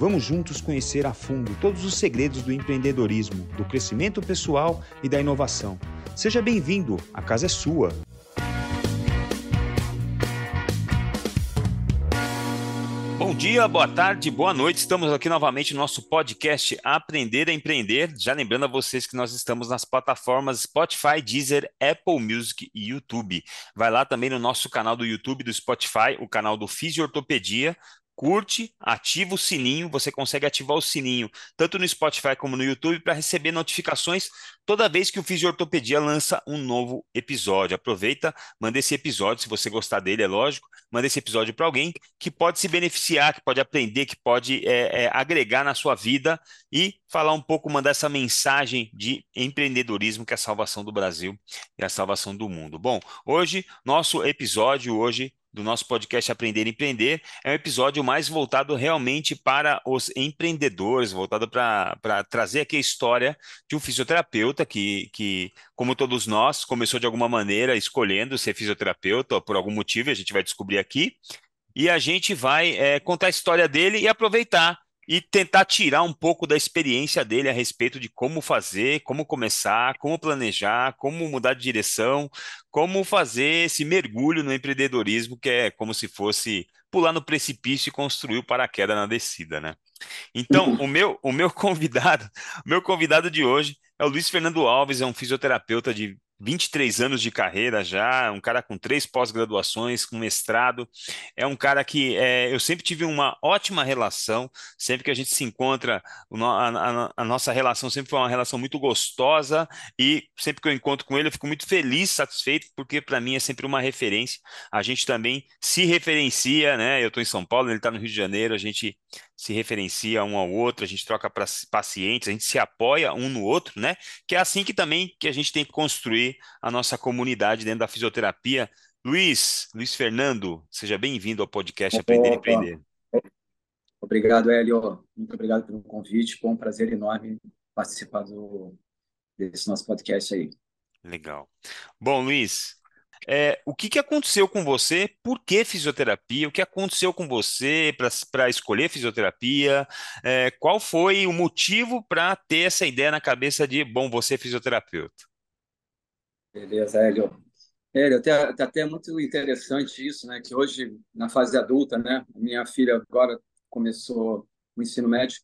Vamos juntos conhecer a fundo todos os segredos do empreendedorismo, do crescimento pessoal e da inovação. Seja bem-vindo, a casa é sua. Bom dia, boa tarde, boa noite. Estamos aqui novamente no nosso podcast Aprender a Empreender. Já lembrando a vocês que nós estamos nas plataformas Spotify, Deezer, Apple Music e YouTube. Vai lá também no nosso canal do YouTube do Spotify, o canal do Fisiortopedia curte, ativa o sininho, você consegue ativar o sininho tanto no Spotify como no YouTube para receber notificações toda vez que o Fisiortopedia lança um novo episódio. Aproveita, manda esse episódio, se você gostar dele, é lógico, manda esse episódio para alguém que pode se beneficiar, que pode aprender, que pode é, é, agregar na sua vida e falar um pouco, mandar essa mensagem de empreendedorismo que é a salvação do Brasil e a salvação do mundo. Bom, hoje, nosso episódio hoje do nosso podcast Aprender e Empreender. É um episódio mais voltado realmente para os empreendedores, voltado para trazer aqui a história de um fisioterapeuta que, que, como todos nós, começou de alguma maneira escolhendo ser fisioterapeuta por algum motivo, a gente vai descobrir aqui. E a gente vai é, contar a história dele e aproveitar e tentar tirar um pouco da experiência dele a respeito de como fazer, como começar, como planejar, como mudar de direção, como fazer esse mergulho no empreendedorismo, que é como se fosse pular no precipício e construir o paraquedas na descida, né? Então, o meu, o meu convidado, o meu convidado de hoje é o Luiz Fernando Alves, é um fisioterapeuta de 23 anos de carreira já, um cara com três pós-graduações, com mestrado. É um cara que é, eu sempre tive uma ótima relação, sempre que a gente se encontra, a, a, a, nossa relação sempre foi uma relação muito gostosa e sempre que eu encontro com ele eu fico muito feliz, satisfeito, porque para mim é sempre uma referência. A gente também se referencia, né? Eu estou em São Paulo, ele está no Rio de Janeiro, a gente se referencia um ao outro, a gente troca para pacientes, a gente se apoia um no outro, né? Que é assim que também que a gente tem que construir a nossa comunidade dentro da fisioterapia. Luiz, Luiz Fernando, seja bem-vindo ao podcast Aprender e Empreender. Obrigado, Hélio. Muito obrigado pelo convite. Foi um prazer enorme participar do, desse nosso podcast aí. Legal. Bom, Luiz, é, o que, que aconteceu com você? Por que fisioterapia? O que aconteceu com você para escolher fisioterapia? É, qual foi o motivo para ter essa ideia na cabeça de, bom, você é fisioterapeuta? Beleza, Hélio. Hélio, até, até muito interessante isso, né? Que hoje, na fase adulta, né? Minha filha agora começou o ensino médio,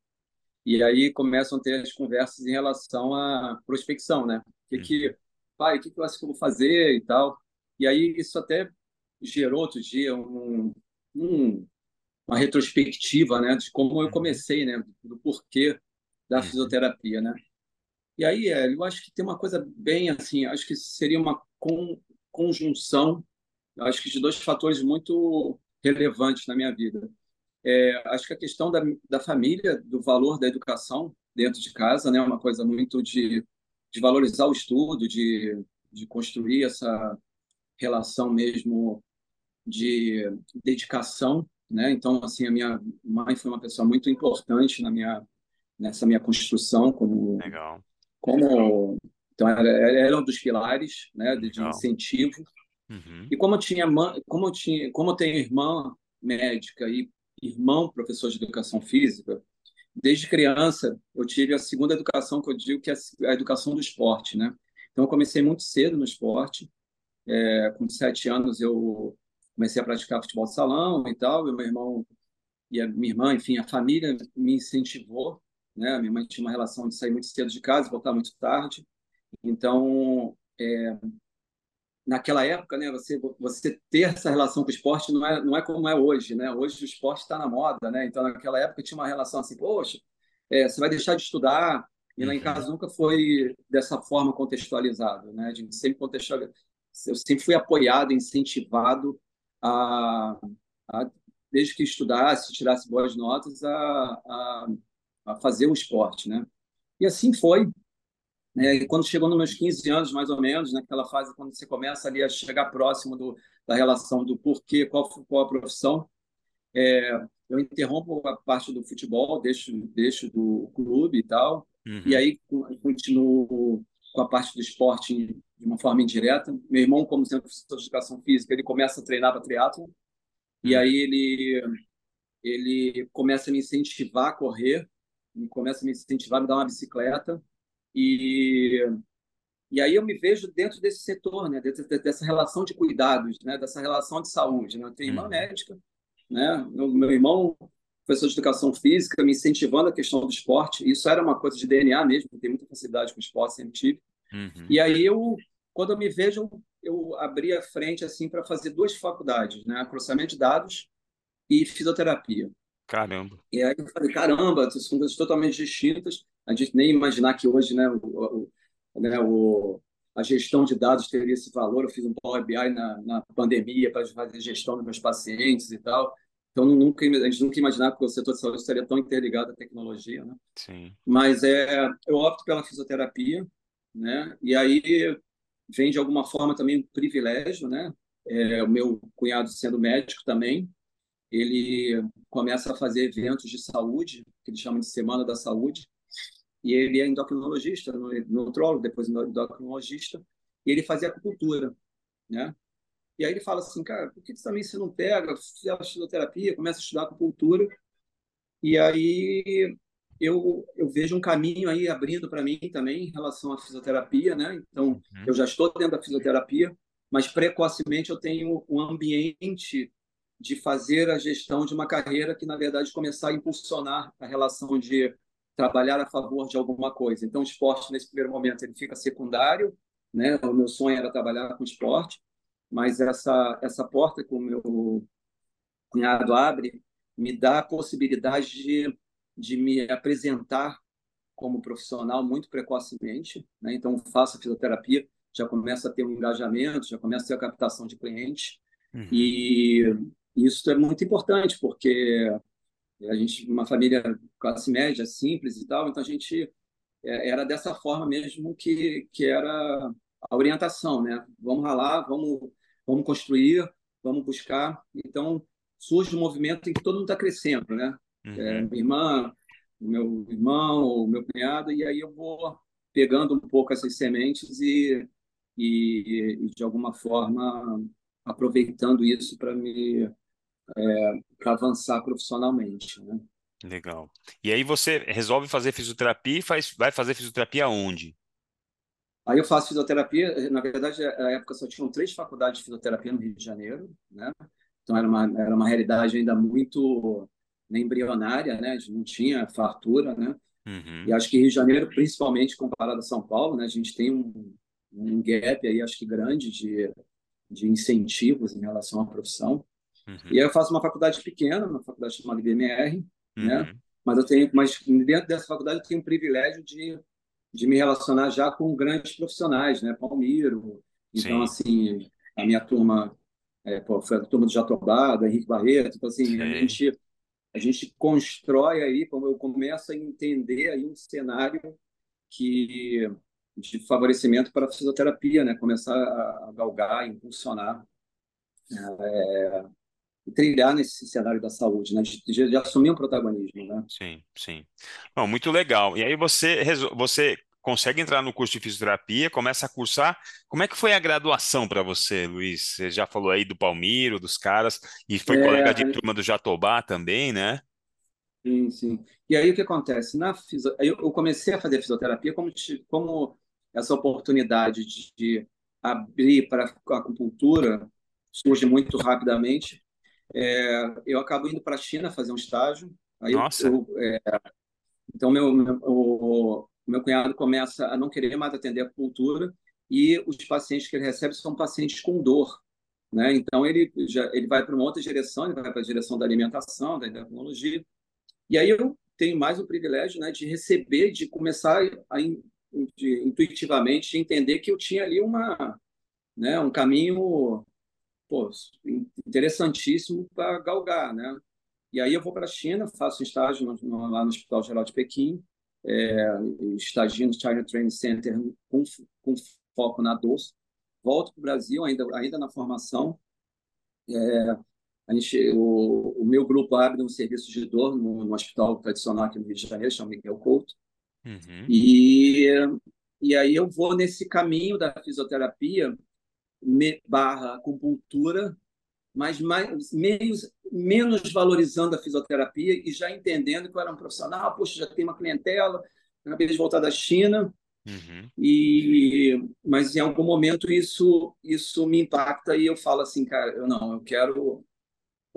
e aí começam a ter as conversas em relação à prospecção, né? Que, que uhum. pai, o que, que eu acho que eu vou fazer e tal. E aí isso até gerou outro dia um, um, uma retrospectiva, né, de como eu uhum. comecei, né, do porquê da uhum. fisioterapia, né. E aí, eu acho que tem uma coisa bem assim, acho que seria uma con, conjunção, acho que de dois fatores muito relevantes na minha vida. É, acho que a questão da, da família, do valor da educação dentro de casa, né, uma coisa muito de, de valorizar o estudo, de, de construir essa relação mesmo de dedicação, né? Então, assim, a minha mãe foi uma pessoa muito importante na minha nessa minha construção como Legal. como então ela era um dos pilares, né, de, de incentivo. Uhum. E como eu tinha como eu tinha como eu tenho irmã médica e irmão professor de educação física, desde criança eu tive a segunda educação que eu digo que é a educação do esporte, né? Então eu comecei muito cedo no esporte é, com sete anos eu comecei a praticar futebol de salão e tal, e meu irmão e a minha irmã, enfim, a família me incentivou, né? A minha mãe tinha uma relação de sair muito cedo de casa, voltar muito tarde. Então, é, naquela época, né, você você ter essa relação com o esporte não é não é como é hoje, né? Hoje o esporte está na moda, né? Então, naquela época tinha uma relação assim, poxa, é, você vai deixar de estudar, e lá em uhum. casa nunca foi dessa forma contextualizado, né? A gente sempre eu sempre fui apoiado, incentivado a, a desde que estudasse, tirasse boas notas, a, a, a, fazer o esporte, né? E assim foi. E quando chegou nos meus 15 anos, mais ou menos, naquela fase quando você começa ali a chegar próximo do, da relação do porquê, qual, qual a profissão, é, eu interrompo a parte do futebol, deixo, deixo do clube e tal, uhum. e aí continuo com a parte do esporte de uma forma indireta. Meu irmão, como sempre professor de educação física, ele começa a treinar para triatlo e uhum. aí ele ele começa a me incentivar a correr, começa a me incentivar a me dar uma bicicleta e e aí eu me vejo dentro desse setor, né, dessa relação de cuidados, né, dessa relação de saúde. Né? Eu tenho irmã uhum. médica, né? Meu, meu irmão professor de educação física, me incentivando a questão do esporte. Isso era uma coisa de DNA mesmo, tenho muita facilidade com esporte, sempre tive. Uhum. E aí eu, quando eu me vejo, eu abri a frente assim para fazer duas faculdades, né? Processamento de dados e fisioterapia. Caramba. E aí eu falei, caramba, são coisas totalmente distintas. A gente nem imaginar que hoje, né, o, o, né, o a gestão de dados teria esse valor. Eu fiz um Power BI na, na pandemia para fazer gestão dos meus pacientes e tal. Então, nunca, a gente nunca imaginava que o setor de saúde estaria tão interligado à tecnologia, né? Sim. Mas é, eu opto pela fisioterapia, né? E aí vem de alguma forma também um privilégio, né? É, o meu cunhado sendo médico também, ele começa a fazer eventos de saúde, que ele chama de Semana da Saúde, e ele é endocrinologista, nutrólogo, depois endocrinologista, e ele fazia acupuntura, né? E aí ele fala assim, cara, por que também você não pega, faz fisioterapia, começa a estudar acupuntura? E aí eu, eu vejo um caminho aí abrindo para mim também em relação à fisioterapia, né? Então, uhum. eu já estou dentro da fisioterapia, mas precocemente eu tenho um ambiente de fazer a gestão de uma carreira que, na verdade, começar a impulsionar a relação de trabalhar a favor de alguma coisa. Então, o esporte, nesse primeiro momento, ele fica secundário, né? O meu sonho era trabalhar com esporte, mas essa, essa porta que o meu cunhado abre me dá a possibilidade de, de me apresentar como profissional muito precocemente. Né? Então, faço a fisioterapia, já começa a ter um engajamento, já começa a ter a captação de clientes. Uhum. E isso é muito importante, porque a gente, uma família classe média, simples e tal, então a gente é, era dessa forma mesmo que, que era a orientação, né? Vamos ralar, vamos, vamos construir, vamos buscar. Então, surge um movimento em que todo mundo está crescendo, né? Uhum. É, minha irmã, meu irmão, o meu cunhado, e aí eu vou pegando um pouco essas sementes e, e, e de alguma forma, aproveitando isso para me é, para avançar profissionalmente, né? Legal. E aí você resolve fazer fisioterapia e faz, vai fazer fisioterapia onde? Aí eu faço fisioterapia, na verdade, na época só tinham três faculdades de fisioterapia no Rio de Janeiro, né? Então era uma, era uma realidade ainda muito embrionária, né? A gente não tinha fartura, né? Uhum. E acho que Rio de Janeiro, principalmente comparado a São Paulo, né? A gente tem um, um gap aí, acho que grande de, de incentivos em relação à profissão. Uhum. E aí eu faço uma faculdade pequena, uma faculdade chamada IBMR, né? uhum. né? Mas eu tenho, mas dentro dessa faculdade eu tenho o privilégio de de me relacionar já com grandes profissionais, né? Palmiro. Então, Sim. assim, a minha turma é, pô, foi a turma do Jatobá, do Henrique Barreto. Então, assim, a gente, a gente constrói aí, como eu começo a entender aí um cenário que de favorecimento para a fisioterapia, né? Começar a, galgar, impulsionar, é, trilhar nesse cenário da saúde, né? De, de, de, assumir um protagonismo, né? Sim, sim. Bom, muito legal. E aí você, você consegue entrar no curso de fisioterapia, começa a cursar. Como é que foi a graduação para você, Luiz? Você já falou aí do Palmiro, dos caras, e foi é, colega de turma do Jatobá também, né? Sim, sim. E aí o que acontece? Na fisio... Eu comecei a fazer fisioterapia como, como essa oportunidade de abrir para a acupuntura surge muito rapidamente. É, eu acabo indo para a China fazer um estágio. Aí Nossa! Eu, é, então, meu, meu, o, meu cunhado começa a não querer mais atender a cultura e os pacientes que ele recebe são pacientes com dor. Né? Então, ele, já, ele vai para uma outra direção, ele vai para a direção da alimentação, da endocrinologia. E aí eu tenho mais o privilégio né, de receber, de começar a, de, intuitivamente entender que eu tinha ali uma, né, um caminho pô, interessantíssimo para galgar. Né? E aí eu vou para a China, faço estágio no, no, lá no Hospital Geral de Pequim, é, estagio no China Training Center com, com foco na dor. Volto para o Brasil, ainda, ainda na formação. É, a gente, o, o, meu grupo abre um serviço de dor no, no, hospital tradicional aqui no Rio de Janeiro, chama Miguel Couto. Uhum. E, e aí eu vou nesse caminho da fisioterapia me, barra acupuntura, mas mais, menos, menos valorizando a fisioterapia e já entendendo que eu era um profissional, poxa, já tem uma clientela, acabei de voltar da China, uhum. e mas em algum momento isso isso me impacta e eu falo assim, cara, eu não, eu quero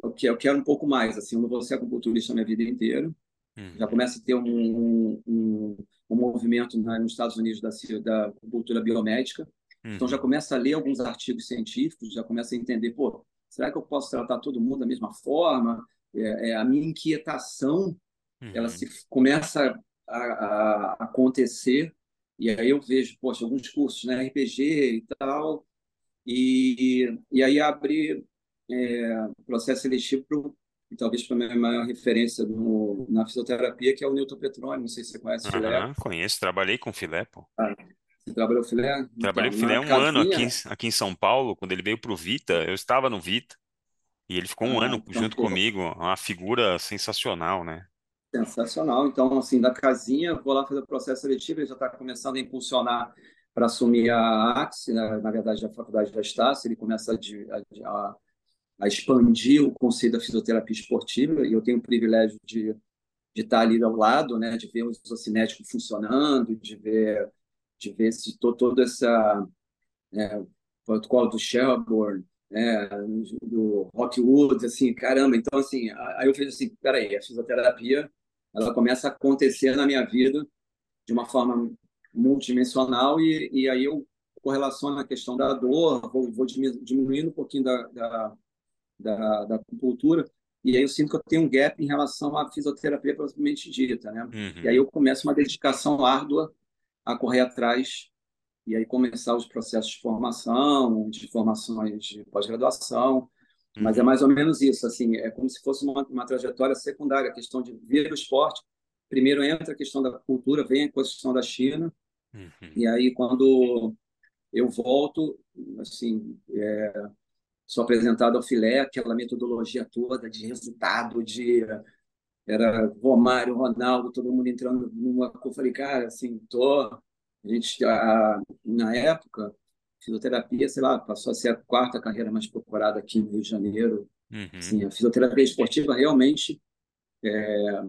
eu quero, eu quero um pouco mais, assim, eu não vou ser acupunturista a minha vida inteira, uhum. já começa a ter um, um, um, um movimento nos Estados Unidos da, da acupuntura biomédica, uhum. então já uhum. começa a ler alguns artigos científicos, já começa a entender, pô, será que eu posso tratar todo mundo da mesma forma? É, é a minha inquietação, uhum. ela se começa a, a, acontecer e aí eu vejo, poxa, alguns cursos, né, RPG e tal, e, e aí abre é, processo seletivo pro, talvez para a minha maior referência no, na fisioterapia, que é o Newton Petroni, não sei se você conhece o filé. Conheço, trabalhei com filé, pô. Ah, você trabalhou filé? Trabalhei então, filé um casinha... ano aqui, aqui em São Paulo, quando ele veio para o Vita, eu estava no Vita, e ele ficou um ah, ano então, junto pô. comigo, uma figura sensacional, né? Sensacional. Então, assim, da casinha, vou lá fazer o processo seletivo, ele já está começando a impulsionar para assumir a AXE, né? na verdade, a faculdade da Estácio, ele começa a, a, a, expandir o conceito da fisioterapia esportiva, e eu tenho o privilégio de, de estar ali ao lado, né? de ver o isocinético funcionando, de ver, de ver se to, toda essa é, protocolo do Shelburne, né, do Rockwood, assim, caramba, então assim, aí eu fiz assim, peraí, a fisioterapia, ela começa a acontecer na minha vida de uma forma multidimensional e, e aí eu correlaciono a questão da dor, vou, vou diminuindo um pouquinho da, da, da, da acupuntura, e aí eu sinto que eu tenho um gap em relação à fisioterapia propriamente dita, né? Uhum. E aí eu começo uma dedicação árdua a correr atrás e aí começar os processos de formação, de formações de pós-graduação, mas é uhum. mais ou menos isso, assim, é como se fosse uma, uma trajetória secundária, a questão de ver o esporte. Primeiro entra a questão da cultura, vem a questão da China, uhum. e aí quando eu volto, assim, é, sou apresentado ao filé, aquela metodologia toda de resultado, de era Romário, Ronaldo, todo mundo entrando numa, eu falei, cara, assim, tô a gente, a, na época, fisioterapia, sei lá, passou a ser a quarta carreira mais procurada aqui no Rio de Janeiro. Uhum. Assim, a fisioterapia esportiva realmente, é,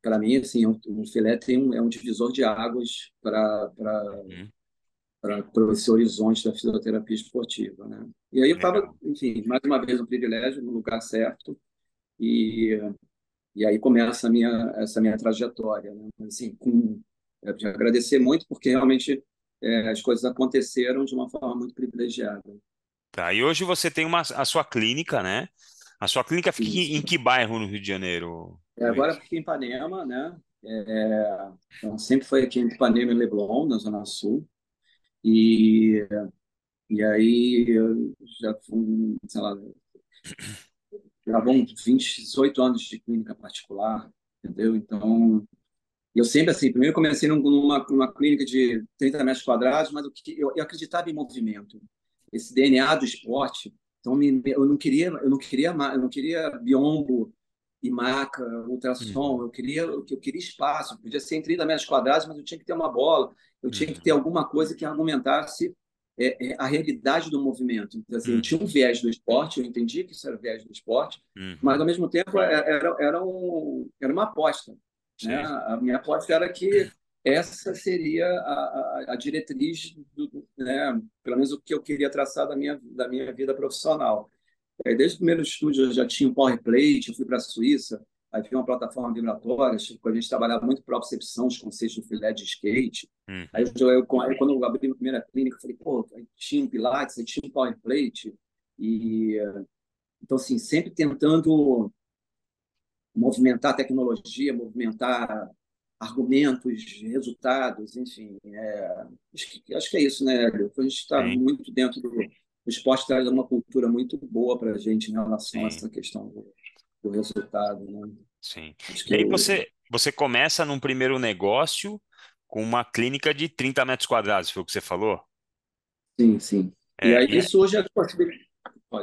para mim, assim, o, o filé tem um, é um divisor de águas para uhum. para esse horizonte da fisioterapia esportiva, né? E aí eu estava, enfim, mais uma vez um privilégio no lugar certo e e aí começa a minha essa minha trajetória, né? Assim, com é, de agradecer muito, porque realmente é, as coisas aconteceram de uma forma muito privilegiada. Tá, e hoje você tem uma, a sua clínica, né? A sua clínica fica Isso. em que bairro no Rio de Janeiro? É, agora fica em Ipanema, né? É, então, sempre foi aqui em Ipanema e Leblon, na Zona Sul. E, e aí, eu já fui, sei lá, já vão 28 anos de clínica particular, entendeu? Então, eu sempre, assim, primeiro comecei numa, numa clínica de 30 metros quadrados, mas eu, eu, eu acreditava em movimento. Esse DNA do esporte, então me, eu não queria, eu não queria, eu não queria biombo e maca, ultrassom, uhum. eu queria, eu queria espaço. Podia ser em 30 metros quadrados, mas eu tinha que ter uma bola, eu tinha que ter alguma coisa que argumentasse é, é, a realidade do movimento. Então, assim, uhum. Tinha um viés do esporte, eu entendi que isso era o viés do esporte, uhum. mas ao mesmo tempo é, era, era, um, era uma aposta. Né? A minha aposta era que essa seria a, a, a diretriz, do, né? pelo menos o que eu queria traçar da minha, da minha vida profissional. Desde o primeiro estúdio eu já tinha um power plate, eu fui para a Suíça, aí tinha uma plataforma vibratória, tipo, a gente trabalhava muito para obcepção dos conceitos do filé de skate. Uhum. Aí, eu, eu, quando eu abri a primeira clínica, eu falei, pô, tinha um pilates, tinha um power plate, e então assim, sempre tentando movimentar tecnologia, movimentar argumentos, resultados, enfim. É, acho, que, acho que é isso, né, Hélio? A gente está muito dentro do. O esporte traz uma cultura muito boa para a gente em relação Sim. a essa questão do, do resultado. Né? Sim. Acho e aí você, você começa num primeiro negócio com uma clínica de 30 metros quadrados, foi o que você falou? Sim, sim. E É, aí e, surge a possibilidade.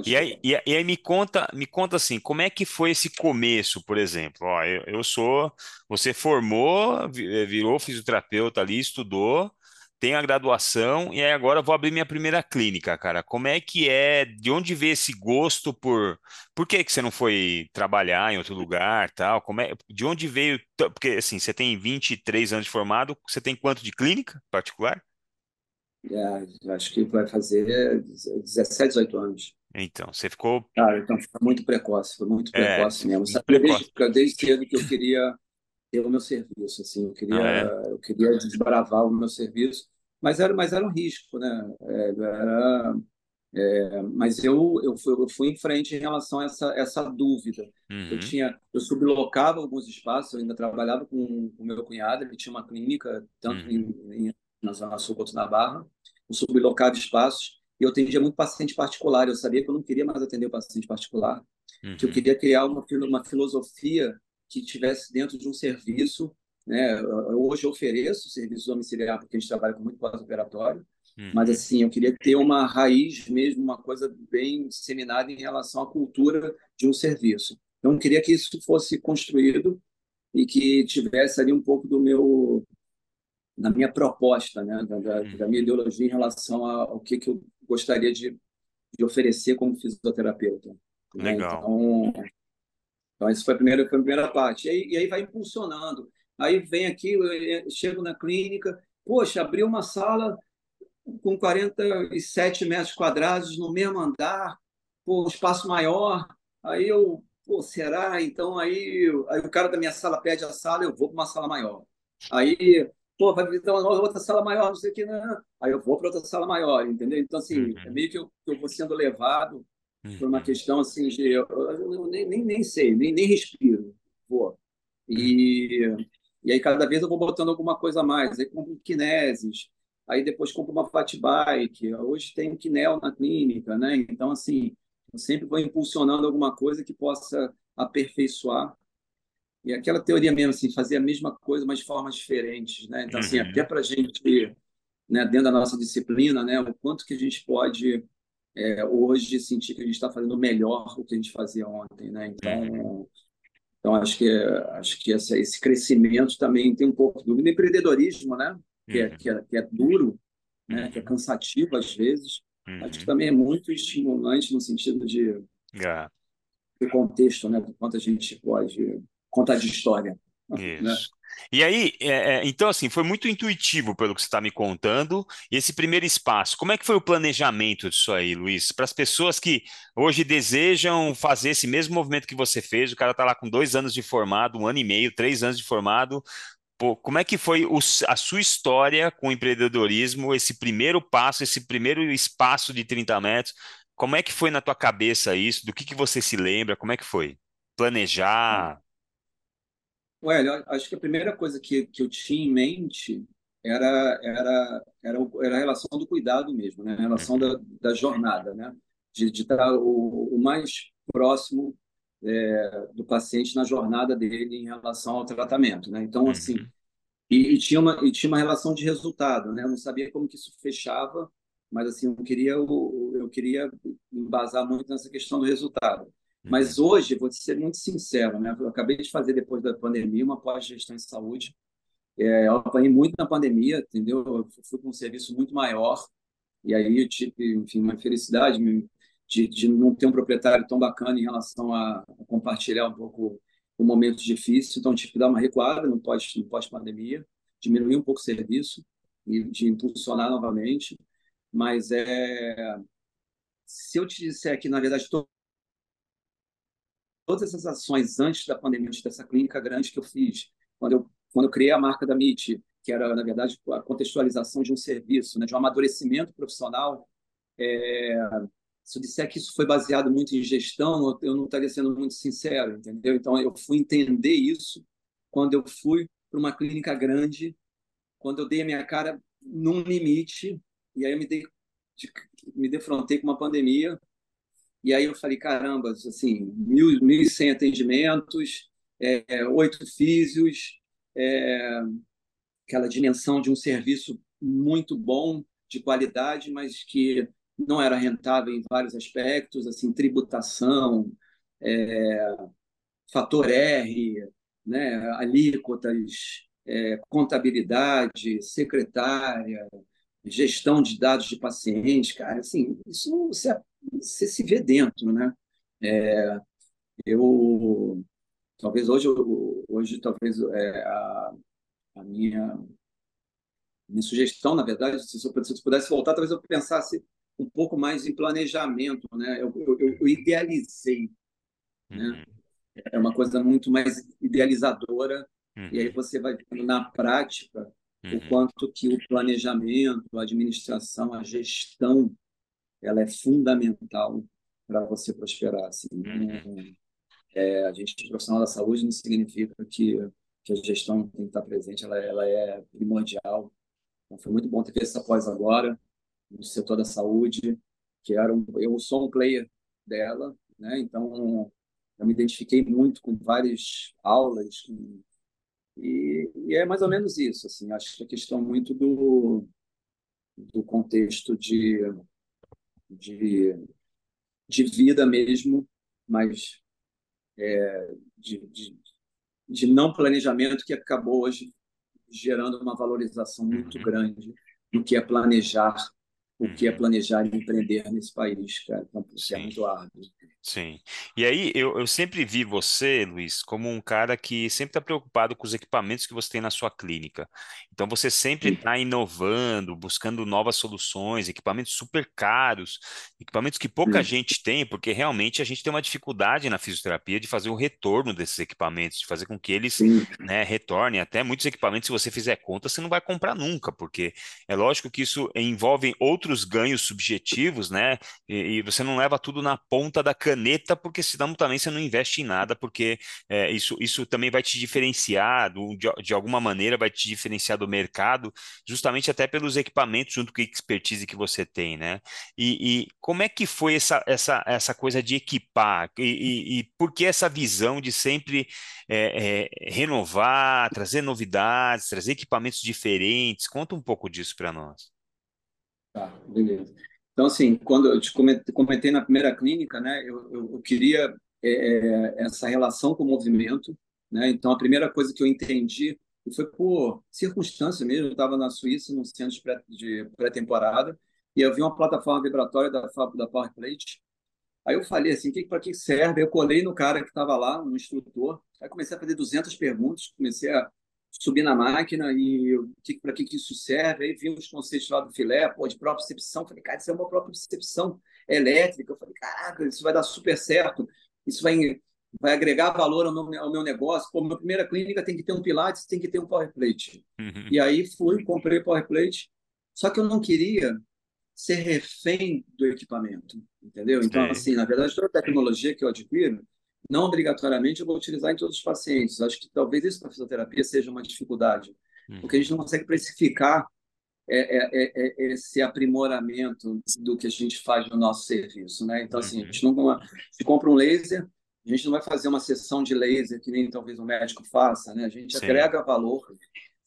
e Pode aí, falar. e, e aí me conta, me conta assim, como é que foi esse começo, por exemplo? Ó, eu, eu sou, você formou, eh, virou fisioterapeuta ali, estudou, tem a graduação, e aí agora vou abrir minha primeira clínica, cara. Como é que é? De onde veio esse gosto por, por que que você não foi trabalhar em outro lugar, tal? Como é, de onde veio, porque assim, você tem 23 anos de formado, você tem quanto de clínica particular? É, acho que vai fazer 17, 18 anos. Então, você ficou, Cara, então foi muito precoce, foi muito é, precoce mesmo. Muito sabia desde, precoce. desde cedo que eu queria ter o meu serviço, assim, eu queria, Ah, é? eu queria desbravar o meu serviço, mas era, mas era um risco, né? É, era, é, mas eu, eu fui, eu fui em frente em relação a essa, essa dúvida. Eu Uhum, tinha, eu sublocava alguns espaços, eu ainda trabalhava com o meu cunhado, ele tinha uma clínica, tanto uhum, em, em, na Zona Sul quanto na Barra, eu sublocava espaços, e eu atendia muito paciente particular, eu sabia que eu não queria mais atender o paciente particular, que eu uhum, queria criar uma, uma filosofia que estivesse dentro de um serviço. Né? Hoje eu ofereço serviço domiciliar porque a gente trabalha com muito pós-operatório, mas uhum, assim eu queria ter uma raiz mesmo, uma coisa bem disseminada em relação à cultura de um serviço. Então eu queria que isso fosse construído e que tivesse ali um pouco do meu na minha proposta, né, da, da, da minha uhum. ideologia em relação ao que, que eu gostaria de, de oferecer como fisioterapeuta. Né? Legal. Então, então, essa foi a primeira, foi a primeira parte. E aí, e aí vai impulsionando. Aí vem aqui, eu chego na clínica, poxa, abriu uma sala com 47 metros quadrados no mesmo andar, pô, um espaço maior. Aí eu, pô, será? Então aí, aí o cara da minha sala pede a sala, eu vou para uma sala maior. Aí, pô, vai visitar uma outra sala maior, não sei o que, não. Aí eu vou para outra sala maior, entendeu? Então, assim, é Uhum, meio que eu, eu vou sendo levado por uma uhum, questão assim de eu, eu nem, nem, nem sei, nem, nem respiro. Pô. uhum, E, e aí cada vez eu vou botando alguma coisa a mais. Aí compro um kineses, aí depois compro uma fat bike. Hoje tem um Kinel na clínica, né? Então, assim, eu sempre vou impulsionando alguma coisa que possa aperfeiçoar. E aquela teoria mesmo, assim, fazer a mesma coisa, mas de formas diferentes, né? Então, assim, até uhum, para a gente, né, dentro da nossa disciplina, né, o quanto que a gente pode é, hoje sentir que a gente está fazendo melhor o que a gente fazia ontem, né? uhum, Então, acho que acho que essa, esse crescimento também tem um pouco do empreendedorismo, né? Que é, que uhum, é, que é duro, né? Que é uhum, cansativo às vezes. Acho que uhum. também é muito estimulante no sentido de, Ah, de contexto, né? Do quanto a gente pode contar de história, né? isso. E aí, é, é, então assim, foi muito intuitivo pelo que você está me contando, e esse primeiro espaço, como é que foi o planejamento disso aí, Luiz? Para as pessoas que hoje desejam fazer esse mesmo movimento que você fez, o cara está lá com dois anos de formado, um ano e meio, três anos de formado, Pô, como é que foi o a sua história com o empreendedorismo, esse primeiro passo, esse primeiro espaço de 30 metros? Como é que foi na tua cabeça isso? Do que que você se lembra? Como é que foi? Planejar? Well, eu acho que a primeira coisa que, que eu tinha em mente era, era, era, era a relação do cuidado mesmo, né? A relação da, da jornada, né? De, de estar o, o mais próximo é, do paciente na jornada dele em relação ao tratamento, né? Então, assim, uhum, e, e tinha uma, e tinha uma relação de resultado, né? Eu não sabia como que isso fechava, mas assim, eu queria, eu, eu queria embasar muito nessa questão do resultado. Mas uhum, hoje, vou ser muito sincero, né? Eu acabei de fazer, depois da pandemia, uma pós-gestão em saúde. É, eu apanhei muito na pandemia, entendeu? Eu fui para um serviço muito maior, e aí eu tive, enfim, uma felicidade de, de não ter um proprietário tão bacana em relação a, a compartilhar um pouco o momento difícil. Então, tive que dar uma recuada no pós, no pós-pandemia, diminuir um pouco o serviço e de impulsionar novamente. Mas é, se eu te disser que, na verdade, to- todas essas ações antes da pandemia, antes dessa clínica grande que eu fiz, quando eu, quando eu criei a marca da MIT, que era, na verdade, a contextualização de um serviço, né, de um amadurecimento profissional, é, se eu disser que isso foi baseado muito em gestão, eu não estaria sendo muito sincero, entendeu? Então, eu fui entender isso quando eu fui para uma clínica grande, quando eu dei a minha cara num limite, e aí eu me, dei, me defrontei com uma pandemia, e aí eu falei, caramba, assim, mil, 1.100 atendimentos, é, oito físios, é, aquela dimensão de um serviço muito bom, de qualidade, mas que não era rentável em vários aspectos, assim, tributação, é, fator R, né, alíquotas, é, contabilidade, secretária, gestão de dados de pacientes, cara, assim, isso você, você se vê dentro, né? É, eu talvez hoje hoje talvez é, a, a minha minha sugestão, na verdade, se eu, se eu pudesse voltar, talvez eu pensasse um pouco mais em planejamento, né? Eu, eu, eu idealizei, né? Uhum. É uma coisa muito mais idealizadora uhum. e aí você vai na prática uhum. o quanto que o planejamento, a administração, a gestão, ela é fundamental para você prosperar. Assim. Uhum. É, a gente profissional da saúde não significa que, que a gestão tem que estar presente, ela, ela é primordial. Então, foi muito bom ter essa pós agora no setor da saúde, que era um, eu sou um player dela, né? Então eu me identifiquei muito com várias aulas com, e, e, é mais ou menos isso, assim. Acho que a questão muito do do contexto de de, de vida mesmo, mas é, de, de, de não planejamento que acabou hoje gerando uma valorização muito uhum. grande do que é planejar o que é uhum. planejar e empreender nesse país, cara. Então, isso é muito árduo. Sim. E aí, eu, eu sempre vi você, Luiz, como um cara que sempre está preocupado com os equipamentos que você tem na sua clínica. Então, você sempre está inovando, buscando novas soluções, equipamentos super caros, equipamentos que pouca Sim. gente tem, porque realmente a gente tem uma dificuldade na fisioterapia de fazer o retorno desses equipamentos, de fazer com que eles né, retornem. Até muitos equipamentos, se você fizer conta, você não vai comprar nunca, porque é lógico que isso envolve outros ganhos subjetivos, né? E, e você não leva tudo na ponta da caneta caneta, porque senão também você não investe em nada, porque é, isso, isso também vai te diferenciar, do, de, de, alguma maneira vai te diferenciar do mercado, justamente até pelos equipamentos junto com a expertise que você tem, né? E, e como é que foi essa, essa, essa coisa de equipar? E, e, e por que essa visão de sempre é, é, renovar, trazer novidades, trazer equipamentos diferentes? Conta um pouco disso para nós. Tá, beleza. Então, assim, quando eu te comentei na primeira clínica, né, eu, eu, eu queria é, é, essa relação com o movimento. Né? Então, a primeira coisa que eu entendi, foi por circunstância mesmo, eu estava na Suíça, num centro de pré-temporada, e eu vi uma plataforma vibratória da, da PowerPlate. Aí eu falei assim, para que serve? Eu colei no cara que estava lá, no instrutor, aí comecei a fazer 200 perguntas, comecei a subir na máquina e para que, que isso serve. Aí vi os conceitos lá do filé, pô, de propriocepção. Falei, cara, isso é uma propriocepção elétrica. Eu falei, caraca, isso vai dar super certo. Isso vai, vai agregar valor ao meu, ao meu negócio. Pô, minha primeira clínica tem que ter um Pilates, tem que ter um Power Plate. Uhum. E aí fui, comprei Power Plate. Só que eu não queria ser refém do equipamento, entendeu? Então, assim, na verdade, toda a tecnologia que eu adquiro, não obrigatoriamente eu vou utilizar em todos os pacientes. Acho que talvez isso para fisioterapia seja uma dificuldade, uhum. porque a gente não consegue precificar é, é, é, é, esse aprimoramento do que a gente faz no nosso serviço, né? Então, assim, a gente não se compra um laser, a gente não vai fazer uma sessão de laser que nem talvez um médico faça, né? A gente Sim. agrega valor,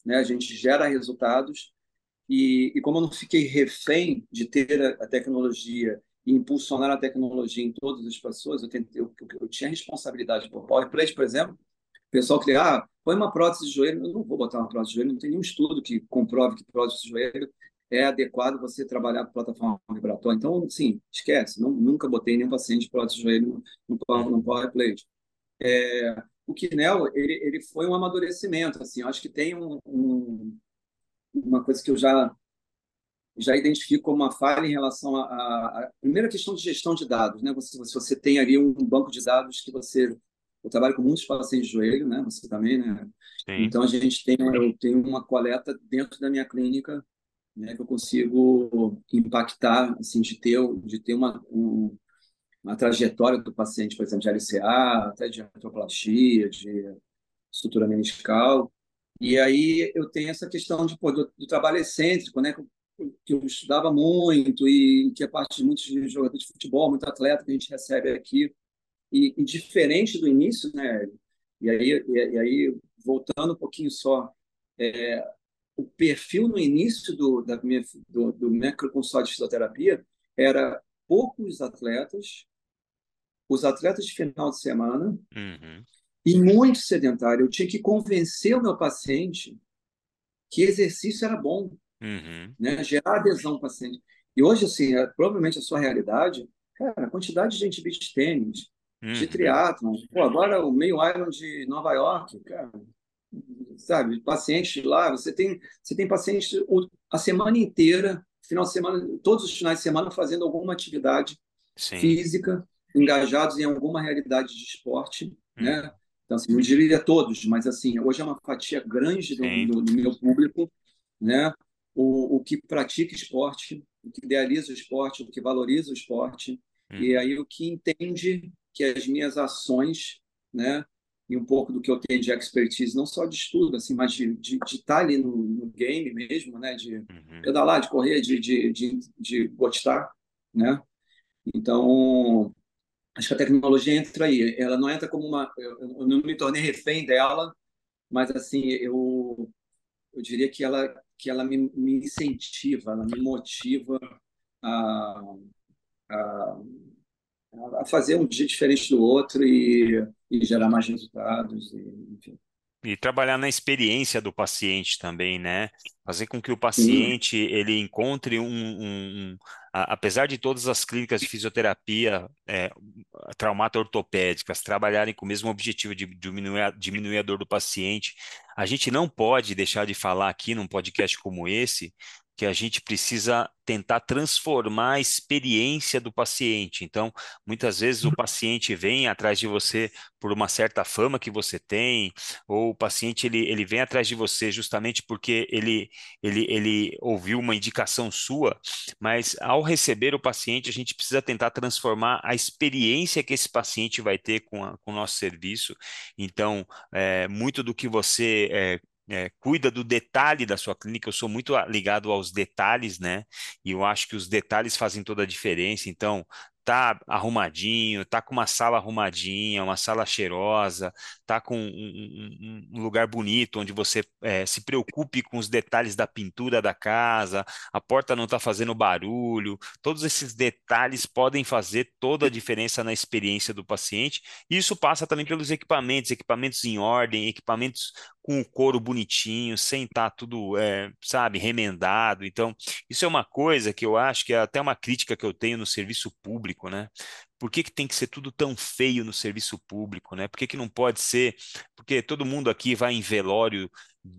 né? A gente gera resultados e, e como eu não fiquei refém de ter a, a tecnologia e impulsionar a tecnologia em todas as pessoas, eu, tentei, eu, eu tinha responsabilidade por PowerPlate, por exemplo, o pessoal que ah, põe uma prótese de joelho, eu não vou botar uma prótese de joelho, não tem nenhum estudo que comprove que prótese de joelho é adequado você trabalhar com plataforma vibratória. Então, sim, esquece, não, nunca botei nenhum paciente prótese de joelho no, no, no PowerPlate. É, o Kinel, ele, ele foi um amadurecimento, assim, acho que tem um, um, uma coisa que eu já já identifico como uma falha em relação à primeira questão de gestão de dados, né? Você, se você tem ali um banco de dados que você eu trabalho com muitos pacientes de joelho, né? Você também, né? Sim. Então a gente tem eu tenho uma coleta dentro da minha clínica, né? Que eu consigo impactar, assim, de ter de ter uma um, uma trajetória do paciente, por exemplo, de LCA, até de artroplastia, de estrutura meniscal. E aí eu tenho essa questão de, pô, do, do trabalho excêntrico, né? Que eu estudava muito e que é parte de muitos jogadores de futebol, muito atleta que a gente recebe aqui. E, e diferente do início, né, E aí, e, aí voltando um pouquinho só, é, o perfil no início do, da minha, do, do de fisioterapia era poucos atletas, os atletas de final de semana, uhum. e muito sedentário. Eu tinha que convencer o meu paciente que exercício era bom, uhum. né? gerar adesão paciente. E hoje, assim, é, provavelmente a sua realidade, cara, a quantidade de gente beach tênis, uhum. de triatlon, pô, agora o meio Iron de Nova York, cara, sabe, pacientes lá, você tem, você tem pacientes a semana inteira, final de semana, todos os finais de semana fazendo alguma atividade Sim. física, engajados em alguma realidade de esporte, hum. né? Então, assim, não diria todos, mas assim, hoje é uma fatia grande do, do, do meu público, né? O, o que pratica esporte, o que idealiza o esporte, o que valoriza o esporte, hum. e aí o que entende que as minhas ações, né? E um pouco do que eu tenho de expertise, não só de estudo, assim, mas de, de, de estar ali no, no, game mesmo, né? De uhum. pedalar, de correr, de, de, de, de gostar, né? Então, acho que a tecnologia entra aí. Ela não entra como uma. Eu, não me tornei refém dela, mas assim, eu, eu diria que ela, que ela me, me incentiva, ela me motiva a, a, a fazer um dia diferente do outro e, e gerar mais resultados, e, enfim. E trabalhar na experiência do paciente também, né? Fazer com que o paciente ele encontre um, um, um a, apesar de todas as clínicas de fisioterapia é, traumato-ortopédicas trabalharem com o mesmo objetivo de diminuir a, diminuir a dor do paciente, a gente não pode deixar de falar aqui num podcast como esse que a gente precisa tentar transformar a experiência do paciente. Então, muitas vezes o paciente vem atrás de você por uma certa fama que você tem, ou o paciente ele, ele vem atrás de você justamente porque ele, ele, ele ouviu uma indicação sua, mas ao receber o paciente, a gente precisa tentar transformar a experiência que esse paciente vai ter com, a, com o nosso serviço. Então, é, muito do que você é, é, cuida do detalhe da sua clínica. Eu sou muito ligado aos detalhes, né? E eu acho que os detalhes fazem toda a diferença. Então, tá arrumadinho, tá com uma sala arrumadinha, uma sala cheirosa, tá com um, um, um lugar bonito onde você é, se preocupe com os detalhes da pintura da casa, a porta não está fazendo barulho, todos esses detalhes podem fazer toda a diferença na experiência do paciente. Isso passa também pelos equipamentos, equipamentos em ordem, equipamentos com o couro bonitinho, sem estar tá tudo, é, sabe, remendado. Então, isso é uma coisa que eu acho que é até uma crítica que eu tenho no serviço público, né? Por que, que tem que ser tudo tão feio no serviço público, né? Por que, que não pode ser? Porque todo mundo aqui vai em velório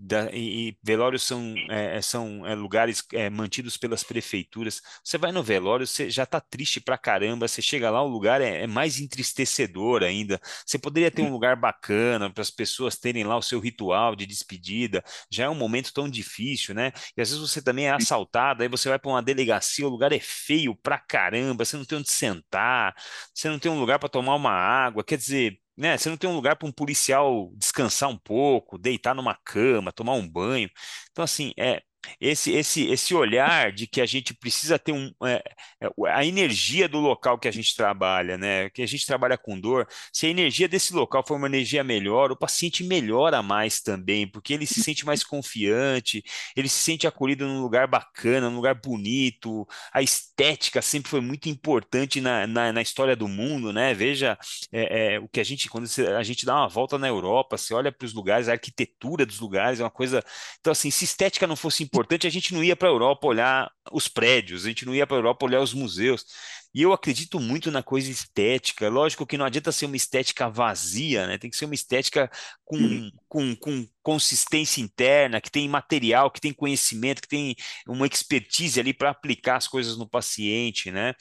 da, e, e, velórios são, é, é, são é, lugares é, mantidos pelas prefeituras. Você vai no velório, você já está triste pra caramba. Você chega lá, o lugar é, é, mais entristecedor ainda. Você poderia ter um lugar bacana para as pessoas terem lá o seu ritual de despedida. Já é um momento tão difícil, né? E às vezes você também é assaltado, aí você vai para uma delegacia, o lugar é feio pra caramba, você não tem onde sentar, você não tem um lugar para tomar uma água. Quer dizer, né? Você não tem um lugar para um policial descansar um pouco, deitar numa cama, tomar um banho. Então, assim, é, esse, esse, esse olhar de que a gente precisa ter um, é, é, a energia do local que a gente trabalha, né? Que a gente trabalha com dor. Se a energia desse local for uma energia melhor, o paciente melhora mais também, porque ele se sente mais confiante, ele se sente acolhido num lugar bacana, num lugar bonito. A estética sempre foi muito importante na, na, na história do mundo, né? Veja é, é o que a gente, quando a gente dá uma volta na Europa, você olha para os lugares, a arquitetura dos lugares é uma coisa. Então, assim, se estética não fosse importante, a gente não ia para a Europa olhar os prédios, a gente não ia para a Europa olhar os museus. E eu acredito muito na coisa estética. Lógico que não adianta ser uma estética vazia, né? Tem que ser uma estética com, uhum. com, com consistência interna, que tem material, que tem conhecimento, que tem uma expertise ali para aplicar as coisas no paciente, né?